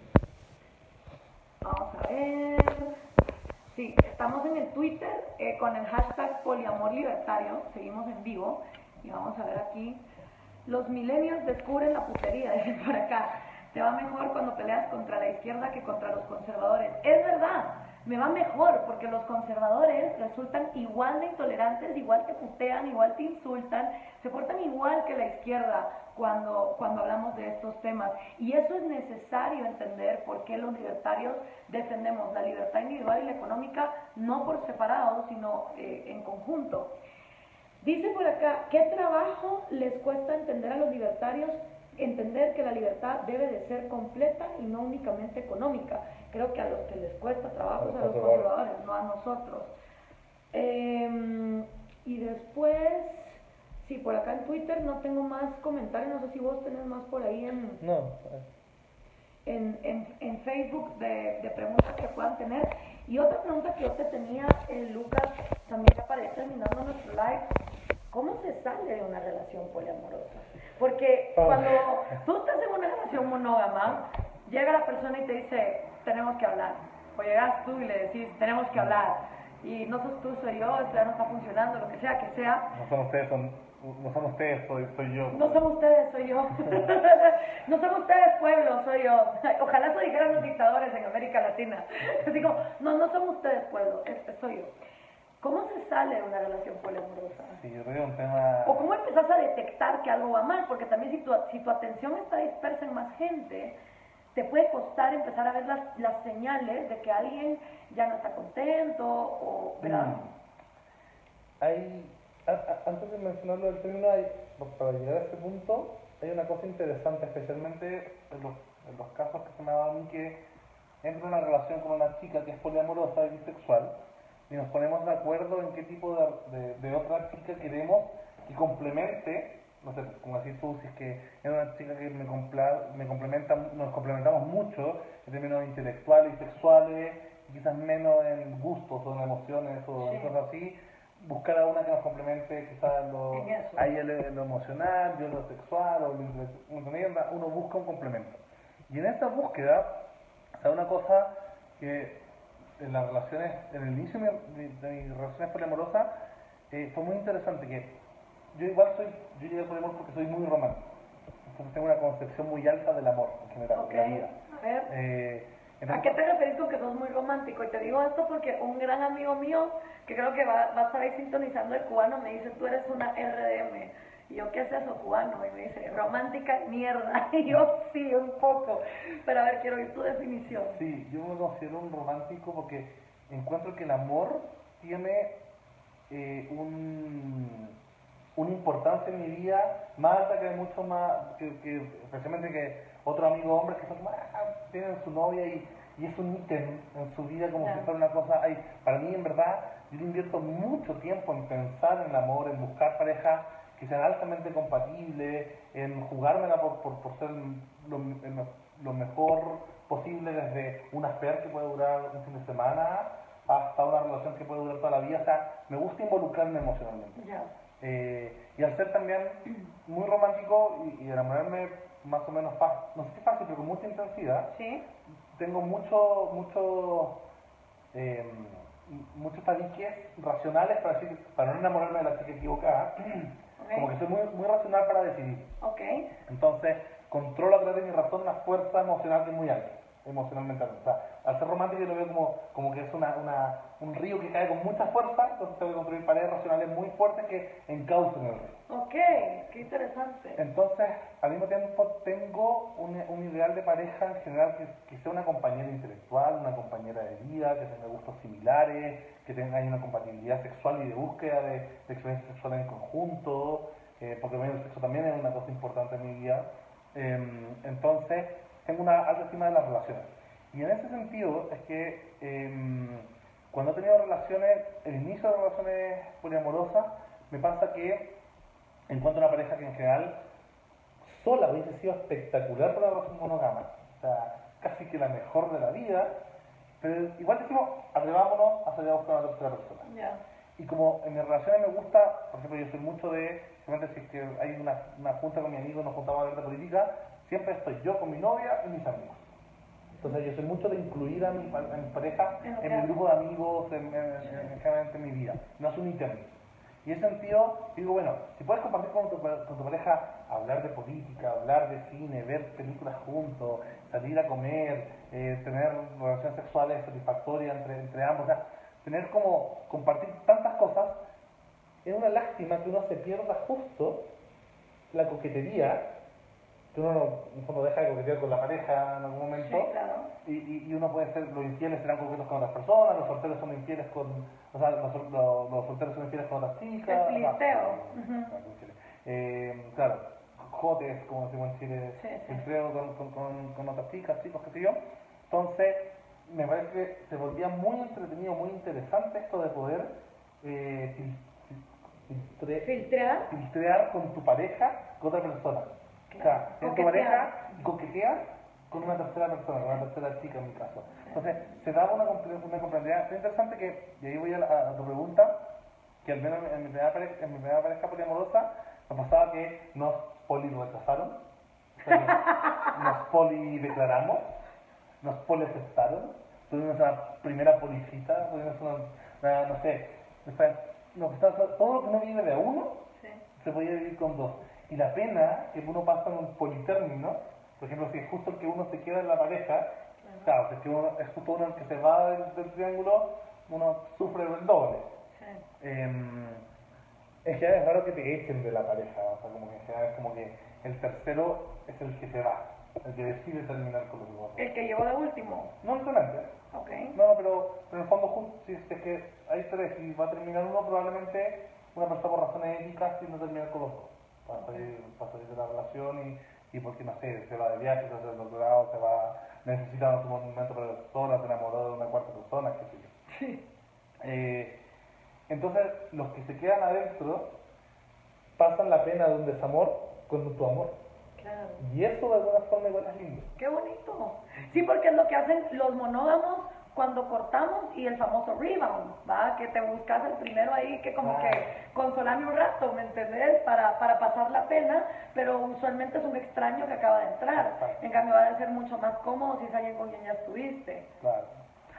vamos a ver. Sí, estamos en el Twitter eh, con el hashtag poliamor libertario, seguimos en vivo y vamos a ver aquí. Los millennials descubren la putería, [LAUGHS] dicen por acá. Te va mejor cuando peleas contra la izquierda que contra los conservadores. Es verdad, me va mejor porque los conservadores resultan igual de intolerantes, igual te putean, igual te insultan, se portan igual que la izquierda cuando, cuando hablamos de estos temas. Y eso es necesario entender por qué los libertarios defendemos la libertad individual y la económica no por separado, sino eh, en conjunto. Dice por acá, ¿qué trabajo les cuesta entender a los libertarios? Entender que la libertad debe de ser completa y no únicamente económica. Creo que a los que les cuesta trabajo es a los conservadores, no a nosotros. Eh, y después, sí, por acá en Twitter no tengo más comentarios, no sé si vos tenés más por ahí en, No, en, en, en Facebook de, de preguntas que puedan tener. Y otra pregunta que yo te tenía, eh, Lucas, también ya para ir terminando nuestro live, ¿cómo se sale de una relación poliamorosa? Porque Oh. cuando tú estás en una relación monógama, llega la persona y te dice, tenemos que hablar. O llegas tú y le decís, tenemos que hablar. Y no sos tú, soy yo, esto ya no está funcionando, lo que sea que sea. no son ustedes, son, no son ustedes, soy, soy yo. No son ustedes, soy yo. [LAUGHS] no son ustedes, pueblo, soy yo. [LAUGHS] Ojalá eso dijeran los dictadores en América Latina. [LAUGHS] Así como, no, no son ustedes, pueblo, este soy yo. ¿Cómo se sale de una relación poliamorosa? Sí, yo creo que es un tema... ¿O cómo empezás a detectar que algo va mal? Porque también si tu, si tu atención está dispersa en más gente, te puede costar empezar a ver las, las señales de que alguien ya no está contento o... ¿verdad? Mm. Hay, a- a- antes de mencionarlo del término, hay, para llegar a ese punto, hay una cosa interesante, especialmente en los, en los casos que se me ha dado a mí que entro en una relación con una chica que es poliamorosa y bisexual y nos ponemos de acuerdo en qué tipo de, de- de otra chica queremos y complemente, no sé, como decir tú, si es que es una chica que me, compla- me complementa, nos complementamos mucho en términos intelectuales y sexuales, quizás menos en gustos o en emociones o en Sí. cosas así, buscar a una que nos complemente quizás lo, a ella lo, lo emocional, yo lo sexual o lo intelectual, uno busca un complemento. Y en esta búsqueda, o sea, una cosa que en las relaciones, en el inicio de, mi- de mis relaciones poliamorosas, eh, fue muy interesante que yo igual soy, yo llegué al poliamor porque soy muy romántico. Entonces tengo una concepción muy alta del amor en general, Ok, de la vida. a ver. Eh, ¿A qué te referís con que sos muy romántico? Y te digo esto porque un gran amigo mío, que creo que va, va a estar ahí sintonizando el cubano, me dice, tú eres una RDM. Yo, ¿qué es eso, cubano? Y me dice, romántica mierda. [LAUGHS] Y yo, sí, un poco. Pero a ver, quiero oír tu definición. Sí, yo me considero un romántico porque encuentro que el amor tiene eh, un, una importancia en mi vida más alta que mucho más, que, que especialmente que otros amigos hombres que son más, tienen su novia y, y es un ítem en su vida como Claro. si fuera una cosa, ay, para mí en verdad yo invierto mucho tiempo en pensar en el amor, en buscar parejas que sean altamente compatibles, en jugármela por, por, por ser lo, mejor posible desde un affair que puede durar un fin de semana hasta una relación que puede durar toda la vida. O sea, me gusta involucrarme emocionalmente. Eh, y al ser también [CLEARS THROAT] muy romántico y, y enamorarme más o menos fácil, no sé si fácil, pero con mucha intensidad, ¿Sí? tengo mucho, mucho, eh, muchos tabiques racionales para, decir, para no enamorarme de la chica equivocada. [CLEARS THROAT] Como que soy muy, muy racional para decidir. Ok. Entonces, controlo a través de mi razón una fuerza emocional que es muy alta emocionalmente O sea, al ser romántico yo lo veo como, como que es una, una, un río que cae con mucha fuerza, entonces tengo que construir paredes racionales muy fuertes que encaucen el río. Ok, qué interesante. Entonces, al mismo tiempo tengo un, un ideal de pareja en general que, que, sea una compañera intelectual, una compañera de vida, que tenga gustos similares, que tenga una compatibilidad sexual y de búsqueda de, de experiencia sexual en conjunto, eh, porque el sexo también es una cosa importante en mi vida. Eh, entonces, tengo una alta estima de las relaciones. Y en ese sentido es que em, cuando he tenido relaciones, el inicio de relaciones poliamorosas, me pasa que encuentro una pareja que en general sola hubiese sido espectacular para la relación monogama, o sea, casi que la mejor de la vida, pero igual decimos, atrevámonos a salir a buscar a una tercera persona. Y como en mis relaciones me gusta, por ejemplo, yo soy mucho de, simplemente si que hay una, una junta con mi amigo, nos juntamos a hablar de política, siempre estoy yo con mi novia y mis amigos. Entonces yo soy mucho de incluir a mi, pareja en mi grupo de amigos, en, en, mi vida. No es un ítem. Y en ese sentido, digo, bueno, si puedes compartir con tu, con tu pareja, hablar de política, hablar de cine, ver películas juntos, salir a comer, eh, tener relaciones sexuales satisfactorias entre, entre ambos, o sea, tener como compartir tantas cosas, es una lástima que uno se pierda justo la coquetería que uno en fondo deja de coquetear con la pareja en algún momento y, y, uno puede ser, los infieles serán coquetos con otras personas, los solteros son infieles con, o sea, los, los, solteros son infieles con otras chicas. El eh, claro, jotes, como decimos en Chile, empleo con, con, con, otras chicas, chicos, qué sé yo. Entonces, me parece que se volvía muy entretenido, muy interesante esto de poder eh, filtrar. filtrar con tu pareja con otra persona. O sea, en tu pareja coqueteas con una tercera persona, con una tercera chica en mi caso. Entonces, se daba una, una. Es interesante que, y ahí voy a, tu pregunta, que al menos en mi primera pareja, en mi primera pareja poliamorosa, nos pasaba que nos poli rechazaron, [LAUGHS] nos poli declaramos, nos poli aceptaron, tuvimos una primera policita, tuvimos una, no sé, todo lo que no viene de uno, se podía vivir con dos. Y la pena que uno pasa en un politérmino, por ejemplo, si es justo el que uno se queda en la pareja, claro, si es, que uno, es justo uno el que se va del, triángulo, uno sufre el doble. Em, en general es raro que te echen de la pareja, o sea, como que en general es como que el tercero es el que se va, el que decide terminar con los dos. El que llegó de último. No necesariamente. Okay. No, pero, pero en el fondo, si es que hay tres y va a terminar uno, probablemente una persona por razones éticas tiende a terminar con los dos para salir, para salir de la relación y, y porque, no sé, se va de viaje, se hace el doctorado, se va, necesita un momento para la persona, se enamoró de una cuarta persona, qué sé yo. Sí. Eh, entonces, los que se quedan adentro pasan la pena de un desamor con tu amor. Claro. Y eso de alguna forma igual es lindo. Qué bonito. Sí, porque es lo que hacen los monógamos cuando cortamos y el famoso rebound, ¿va? Que te buscas el primero ahí que como que consolame un rato, ¿me entendés? Para, para pasar la pena, pero usualmente es un extraño que acaba de entrar. En cambio va a ser mucho más cómodo si es alguien con quien ya estuviste. Claro.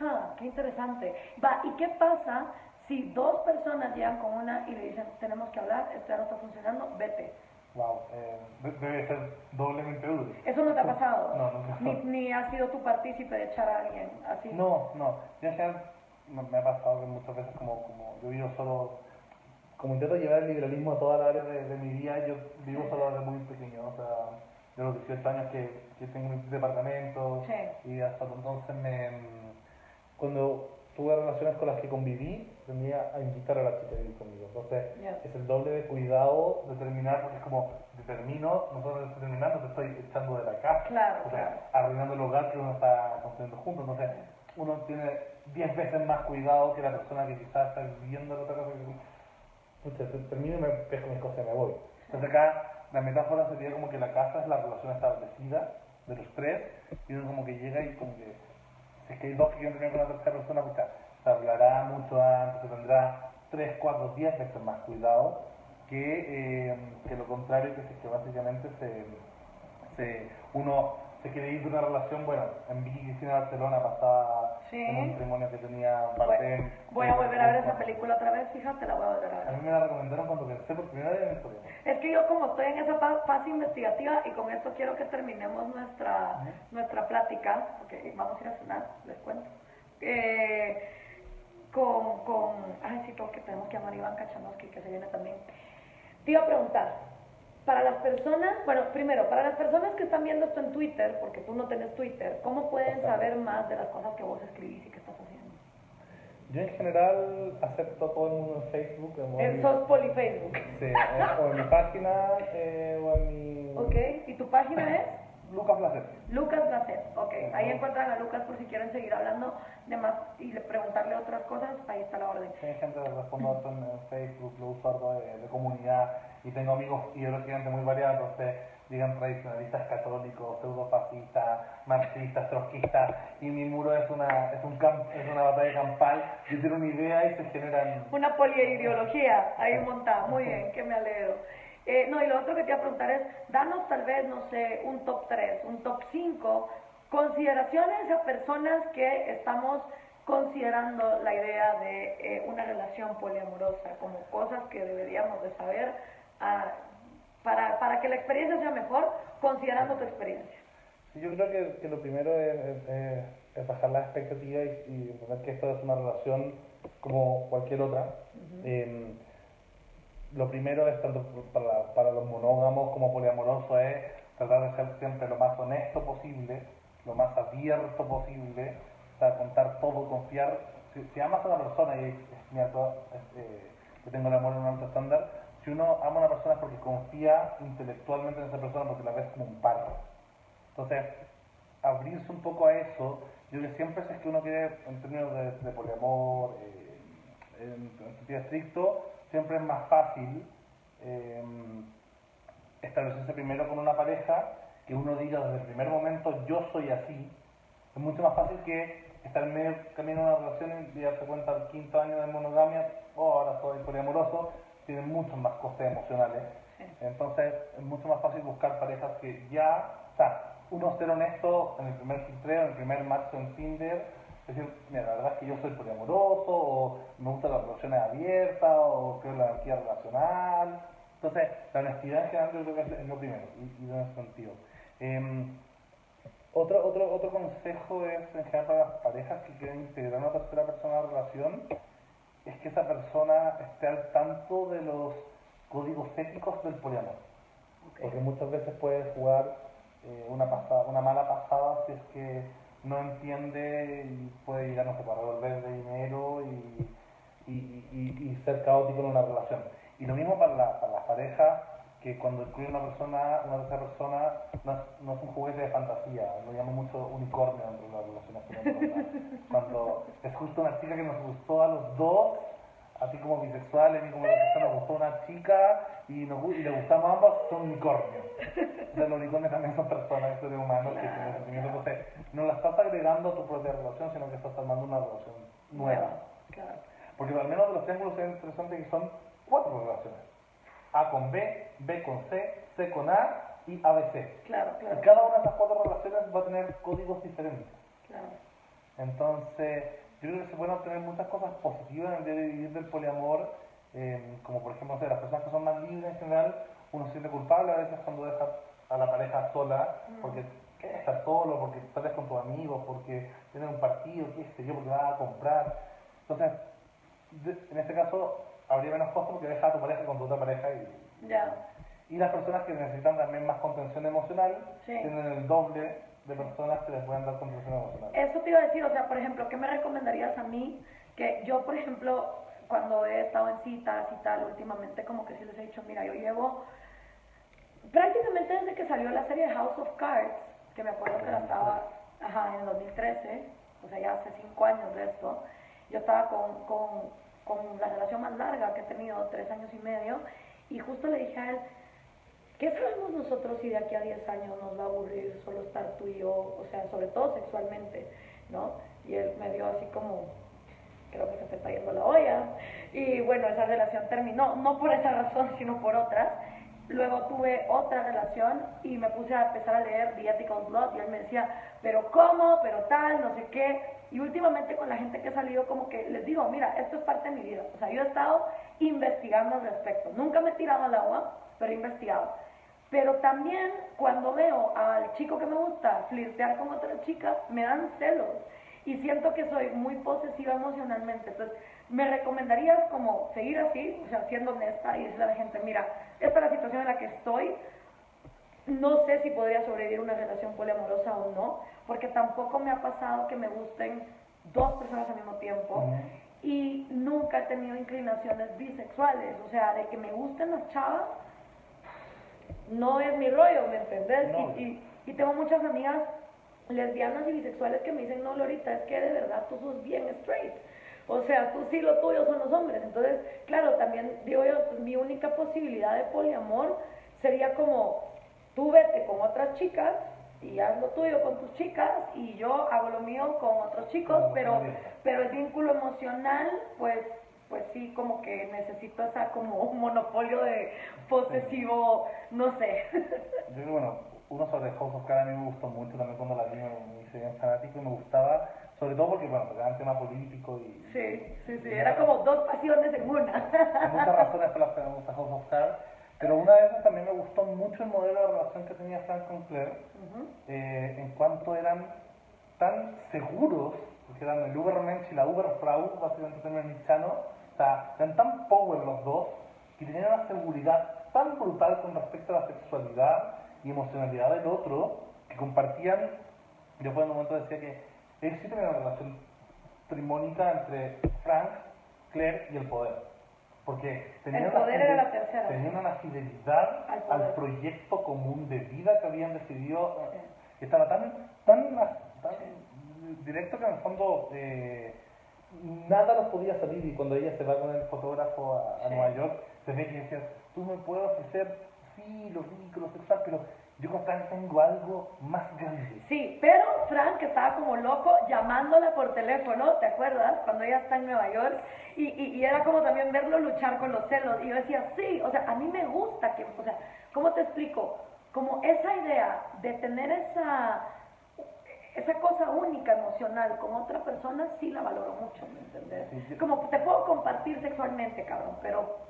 Ah, qué interesante. Va, ¿y qué pasa si dos personas llegan con una y le dicen, tenemos que hablar, esto ya no está funcionando, vete? Wow, eh, debe ser doblemente duro. ¿Eso no te ha pasado? No, no, Ni, ni has sido tu partícipe de echar a alguien así. No, no. Ya sea, me ha pasado que muchas veces como, como yo vivo solo, como intento llevar el liberalismo a toda la área de, mi vida, yo vivo solo desde muy pequeño, o sea, de los 18 años que, que tengo mi departamento y hasta entonces me... Cuando tuve relaciones con las que conviví, a invitar a la chica a vivir conmigo. Entonces, es el doble de cuidado de terminar, porque es como, termino, nosotros estoy terminando, te estoy echando de la casa. Claro, o sea, arruinando el hogar que uno está construyendo juntos. Entonces, uno tiene 10 veces más cuidado que la persona que quizás está viviendo la otra cosa. Que... termino y me pesco mis cosas y me voy. Entonces, acá la metáfora sería como que la casa es la relación establecida de los tres, y uno como que llega y como que es que hay dos que quieren tener con una tercera persona, pues se hablará mucho antes, se tendrá 3, 4, 10 veces más cuidado que, eh, que lo contrario, que, que básicamente se, se, uno se quiere ir de una relación, bueno, en Vicky Cristina Barcelona pasaba Sí. en un matrimonio que tenía parte... Voy a volver a ver esa película otra vez, fíjate, la voy a volver a A ver. mí me la recomendaron cuando pensé por primera vez en esto. Es que yo como estoy en esa fa- fase investigativa y con esto quiero que terminemos nuestra, nuestra plática, porque vamos a ir a cenar, les cuento. Eh, con, con, ay sí, porque tenemos que llamar a Iván Kachanowski, que se viene también. Te iba a preguntar, para las personas, bueno, primero, para las personas que están viendo esto en Twitter, porque tú no tenés Twitter, ¿cómo pueden saber más de las cosas que vos escribís y que estás haciendo? Yo en general acepto a todo el mundo en Facebook. o en Eh, mi- sos polifacebook. Sí, o en mi página eh, o en mi... ¿Ok? ¿Y tu página es? Lucas Placer. Lucas Placet, ok. Ahí encuentran a Lucas por si quieren seguir hablando de más y le- preguntarle otras cosas, ahí está la orden. Hay gente que respondo en, en Facebook, lo uso de, de comunidad y tengo amigos ideológicamente muy variados, entonces digan tradicionalistas católicos, pseudofascistas, marxistas, trotskistas y mi muro es una, es un camp- es una batalla campal, yo tengo una idea y se generan... Una poliideología ahí montada, muy bien, que me alegro. Eh, no, y lo otro que te iba a preguntar es, danos tal vez, no sé, un top 3, un top 5, consideraciones a personas que estamos considerando la idea de eh, una relación poliamorosa, como cosas que deberíamos de saber ah, para, para que la experiencia sea mejor, considerando tu experiencia. Sí, yo creo que, que lo primero es, es- es- es bajar las expectativas y, y entender que esto es una relación como cualquier otra. Eh, lo primero es tanto para, para los monógamos como poliamorosos es tratar de ser siempre lo más honesto posible, lo más abierto posible, sea, contar todo, confiar. Si, amas a una persona y es mi alto, este, yo tengo el amor en un alto estándar, si uno ama a una persona es porque confía intelectualmente en esa persona porque la ves como un par. Entonces, abrirse un poco a eso, yo que siempre si es que uno quiere, en términos de, de poliamor, eh, en, en sentido estricto, siempre es más fácil eh, establecerse primero con una pareja, que uno diga desde el primer momento, yo soy así, es mucho más fácil que estar en medio camino de una relación y darse cuenta al quinto año de monogamia, oh, ahora soy poliamoroso, tienen muchos más costes emocionales. Sí. Entonces es mucho más fácil buscar parejas que ya, o sea, uno ser honesto en el primer filtreo, en el primer match en Tinder, decir, mira, la verdad es que yo soy poliamoroso, o me gustan las relaciones abiertas, o creo en la anarquía relacional. Entonces, la honestidad en general yo creo que es- lo primero, y, y en ese sentido. Otro, otro, otro consejo es, en general, para las parejas que quieren integrar una tercera persona a la relación, es que esa persona esté al tanto de los códigos éticos del poliamor. Porque muchas veces puede jugar eh, una, pasada, una mala pasada si es que no entiende y puede llegar, no sé, para devolver de dinero y, y, y- y ser caótico en una relación. Y lo mismo para, la- para las parejas, que cuando incluye una persona, una tercera persona, no es, no es un juguete de fantasía, lo llamo mucho unicornio dentro de las relaciones. [LAUGHS] Cuando es justo una chica que nos gustó a los dos, a ti como bisexual, a mí como bisexual nos gustó una chica y, nos, y le gustamos ambos, son unicornios. O sea, los unicornios también son personas, seres humanos que tienen sentimientos. Entonces, no la estás agregando a tu propia relación, sino que estás armando una relación nueva. Claro. Porque al menos de los triángulos es interesante que son cuatro relaciones. A con B, B con C, C con A y ABC. Claro, Y claro. cada una de esas cuatro relaciones va a tener códigos diferentes. claro. Entonces, yo creo que se pueden obtener muchas cosas positivas en el de vivir del poliamor, eh, como por ejemplo, las personas que son más libres en general, uno se siente culpable a veces cuando deja a la pareja sola, porque quieres estar solo, porque sales con tus amigos, porque tienes un partido, qué sé yo, porque vas a comprar. Entonces, de- en este caso, habría menos costo porque dejas a tu pareja con tu otra pareja y, Ya. y las personas que necesitan también más contención emocional Sí. tienen el doble de personas que les pueden dar emocional. Eso te iba a decir, o sea, por ejemplo, ¿qué me recomendarías a mí? Que yo, por ejemplo, cuando he estado en citas y tal, últimamente como que sí les he dicho, mira, yo llevo prácticamente desde que salió la serie House of Cards, que me acuerdo que la estaba, ajá, en el 2013, o sea, ya hace cinco años de esto, yo estaba con, con, con la relación más larga que he tenido, tres años y medio, y justo le dije a él, ¿Qué sabemos nosotros si de aquí a 10 años nos va a aburrir solo estar tú y yo, o sea, sobre todo sexualmente, ¿no? Y él me dio así como, creo que se te está yendo la olla. Y bueno, esa relación terminó, no por esa razón, sino por otras. Luego tuve otra relación y me puse a empezar a leer The Ethical Blood y él me decía, pero ¿cómo? Pero tal, no sé qué. Y últimamente con la gente que ha salido como que les digo, mira, esto es parte de mi vida. O sea, yo he estado investigando al respecto. Nunca me he tirado al agua, pero he investigado. Pero también cuando veo al chico que me gusta flirtear con otra chica, me dan celos. Y siento que soy muy posesiva emocionalmente. Entonces, me recomendarías como seguir así, o sea, siendo honesta y decirle a la gente, mira, esta es la situación en la que estoy, no sé si podría sobrevivir una relación poliamorosa o no, porque tampoco me ha pasado que me gusten dos personas al mismo tiempo y nunca he tenido inclinaciones bisexuales, o sea, de que me gusten las chavas, no es mi rollo, ¿me entendés? Y, y, tengo muchas amigas lesbianas y bisexuales que me dicen, no, Lorita, es que de verdad tú sos bien straight. O sea, tú sí, lo tuyo son los hombres. Entonces, claro, también digo yo, pues, mi única posibilidad de poliamor sería como tú vete con otras chicas y haz lo tuyo con tus chicas y yo hago lo mío con otros chicos, pero, pero el vínculo emocional, pues, pues sí, como que necesito esa como un monopolio de posesivo, no sé. Yo bueno, uno sobre House of Cards a mí me gustó mucho también cuando la vi, me hice bien fanático y me gustaba, sobre todo porque, bueno, porque era un tema político y... Sí, sí, sí, era como dos pasiones en una. Hay muchas razones por las que me gusta House of Cards pero una de esas también me gustó mucho el modelo de relación que tenía Frank con Claire, eh, en cuanto eran tan seguros, porque eran el Ubermensch y la Uberfrau, básicamente nichano, o sea, eran tan power los dos, que tenían una seguridad tan brutal con respecto a la sexualidad y emocionalidad del otro, que compartían, yo por un momento decía que él sí tenía una relación trimónica entre Frank, Claire y el poder. Porque tenían, una, fidelidad al, proyecto común de vida que habían decidido, estaba tan, tan, directo que en el fondo eh, nada los podía salir y cuando ella se va con el fotógrafo a, Nueva York, se ve que decía, tú me puedes ofrecer, sí, los vínculos sexuales, pero yo con Frank tengo algo más grande. Sí, pero Frank estaba como loco llamándola por teléfono, ¿te acuerdas? Cuando ella está en Nueva York. Y, y, era como también verlo luchar con los celos. Y yo decía, sí, o sea, a mí me gusta que, o sea, ¿cómo te explico? Como esa idea de tener esa, esa cosa única emocional con otra persona, sí la valoro mucho, ¿me entiendes? Como te puedo compartir sexualmente, cabrón, pero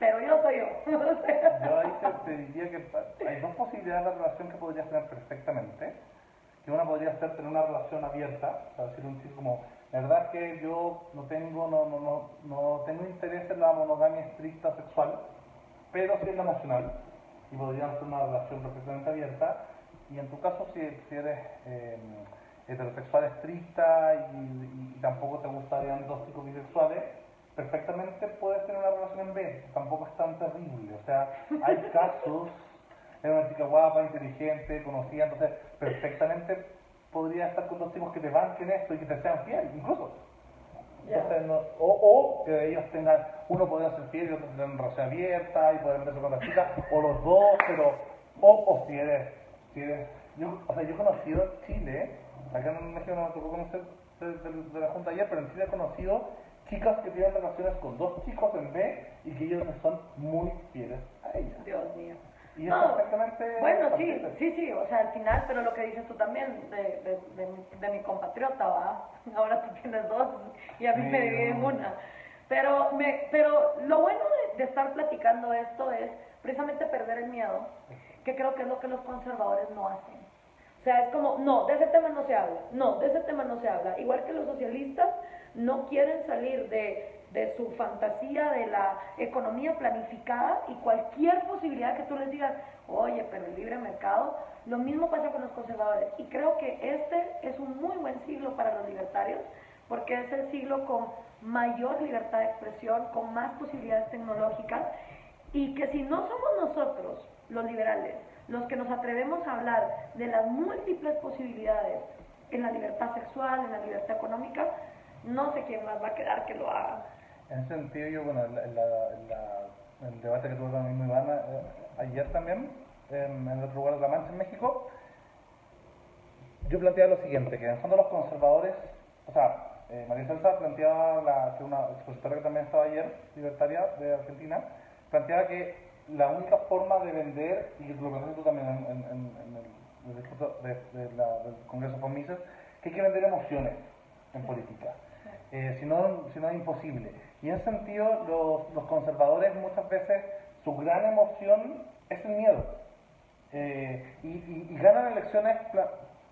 pero yo soy yo. [LAUGHS] yo ahí te, diría que hay dos posibilidades de relación que podrías tener perfectamente. Que una podría ser tener una relación abierta, sea, decir un chico como, la verdad es que yo no tengo, no, no, no, no tengo interés en la monogamia estricta sexual, pero sí en la emocional, y podrían ser una relación perfectamente abierta. Y en tu caso, si, si eres eh, heterosexual estricta y, y, tampoco te gustarían dos chicos bisexuales, perfectamente puedes tener una relación en B, tampoco es tan terrible. O sea, hay [LAUGHS] casos, es una chica guapa, inteligente, conocida, entonces perfectamente podría estar con dos tipos que te banquen esto y que te sean fieles, incluso. o, o, que ellos tengan, uno podría ser fiel y otro tener una relación abierta y poder meterse con la chica, o los dos, pero, o, o si eres, eres, yo, o sea, yo he conocido Chile, acá en México no me tocó conocer de, de la Junta ayer, pero en Chile he conocido chicas que tienen relaciones con dos chicos en B y que ellos son muy fieles a ella. Dios mío. Y perfectamente... Bueno, sí, sí, sí, o sea, al final, pero lo que dices tú también de, de, de, mi compatriota, ¿va? [LAUGHS] Ahora tú tienes dos y a mí me dividen una. Pero, me, pero lo bueno de, estar platicando esto es precisamente perder el miedo, que creo que es lo que los conservadores no hacen. O sea, es como, no, de ese tema no se habla, no, de ese tema no se habla. Igual que los socialistas no quieren salir de, su fantasía de la economía planificada y cualquier posibilidad que tú les digas, oye, pero el libre mercado, lo mismo pasa con los conservadores. Y creo que este es un muy buen siglo para los libertarios, porque es el siglo con mayor libertad de expresión, con más posibilidades tecnológicas, y que si no somos nosotros, los liberales, los que nos atrevemos a hablar de las múltiples posibilidades en la libertad sexual, en la libertad económica, no sé quién más va a quedar que lo haga. En ese sentido, yo, bueno, el debate que tuve con mi Ivana eh, ayer también, en, el otro lugar de La Mancha, en México, yo planteaba lo siguiente, que en el fondo los conservadores, o sea, eh, María Celsa planteaba, la, que una expositora que también estaba ayer, libertaria de Argentina, planteaba que la única forma de vender, y lo que tú también en, en, el, discurso de, del Congreso de Mises, que hay que vender emociones en política. Eh, si, no, si no es imposible. Y en ese sentido, los, los conservadores muchas veces, su gran emoción es el miedo. Eh, y, y, ganan elecciones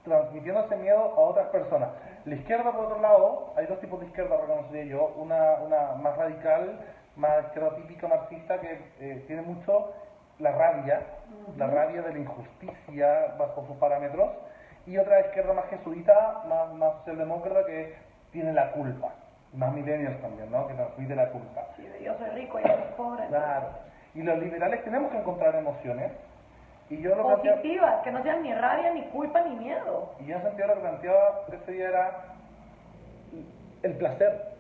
transmitiendo ese miedo a otras personas. La izquierda, por otro lado, hay dos tipos de izquierda, reconocería yo. Una, una más radical, más izquierda típica marxista, que eh, tiene mucho la rabia, la rabia de la injusticia bajo sus parámetros, y otra izquierda más jesuita, más, más socialdemócrata, que tiene la culpa. Más millennials también, ¿no? Que transmite la culpa. Sí, yo soy rico y yo soy pobre. Claro. Y los liberales tenemos que encontrar emociones. Y yo lo Positivas, que no sean ni rabia, ni culpa, ni miedo. Y yo en sentido lo que planteaba ese día era el placer.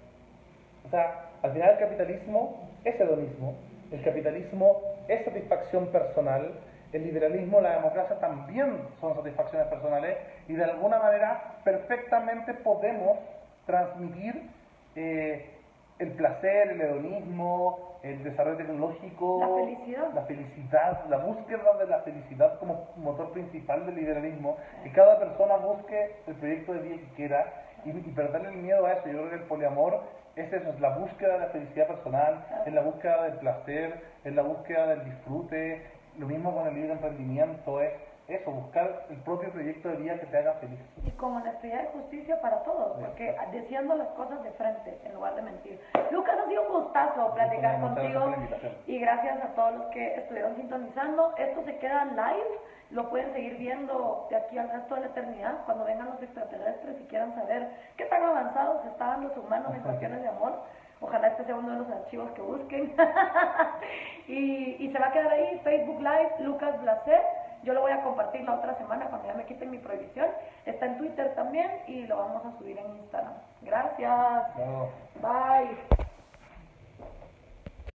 O sea, al final el capitalismo es hedonismo, el capitalismo es satisfacción personal, el liberalismo, la democracia también son satisfacciones personales y de alguna manera perfectamente podemos transmitir eh, el placer, el hedonismo, el desarrollo tecnológico, la felicidad. la felicidad, la búsqueda de la felicidad como motor principal del liberalismo, que cada persona busque el proyecto de vida que quiera y, y perderle el miedo a eso. Yo creo que el poliamor es eso, es la búsqueda de la felicidad personal, es la búsqueda del placer, es la búsqueda del disfrute, lo mismo con el libre emprendimiento, es eso, buscar el propio proyecto de vida que te haga feliz. Y con honestidad y justicia para todos, porque diciendo las cosas de frente en lugar de mentir. Lucas, ha sido un gustazo platicar contigo y gracias a todos los que estuvieron sintonizando. Esto se queda live, lo pueden seguir viendo de aquí al resto de la eternidad cuando vengan los extraterrestres y quieran saber qué tan avanzados estaban los humanos en cuestiones de amor. Ojalá este sea uno de los archivos que busquen. [LAUGHS] y, y, se va a quedar ahí, Facebook Live, Lucas Blaset. Yo lo voy a compartir la otra semana cuando ya me quiten mi prohibición. Está en Twitter también y lo vamos a subir en Instagram. Gracias. Bye.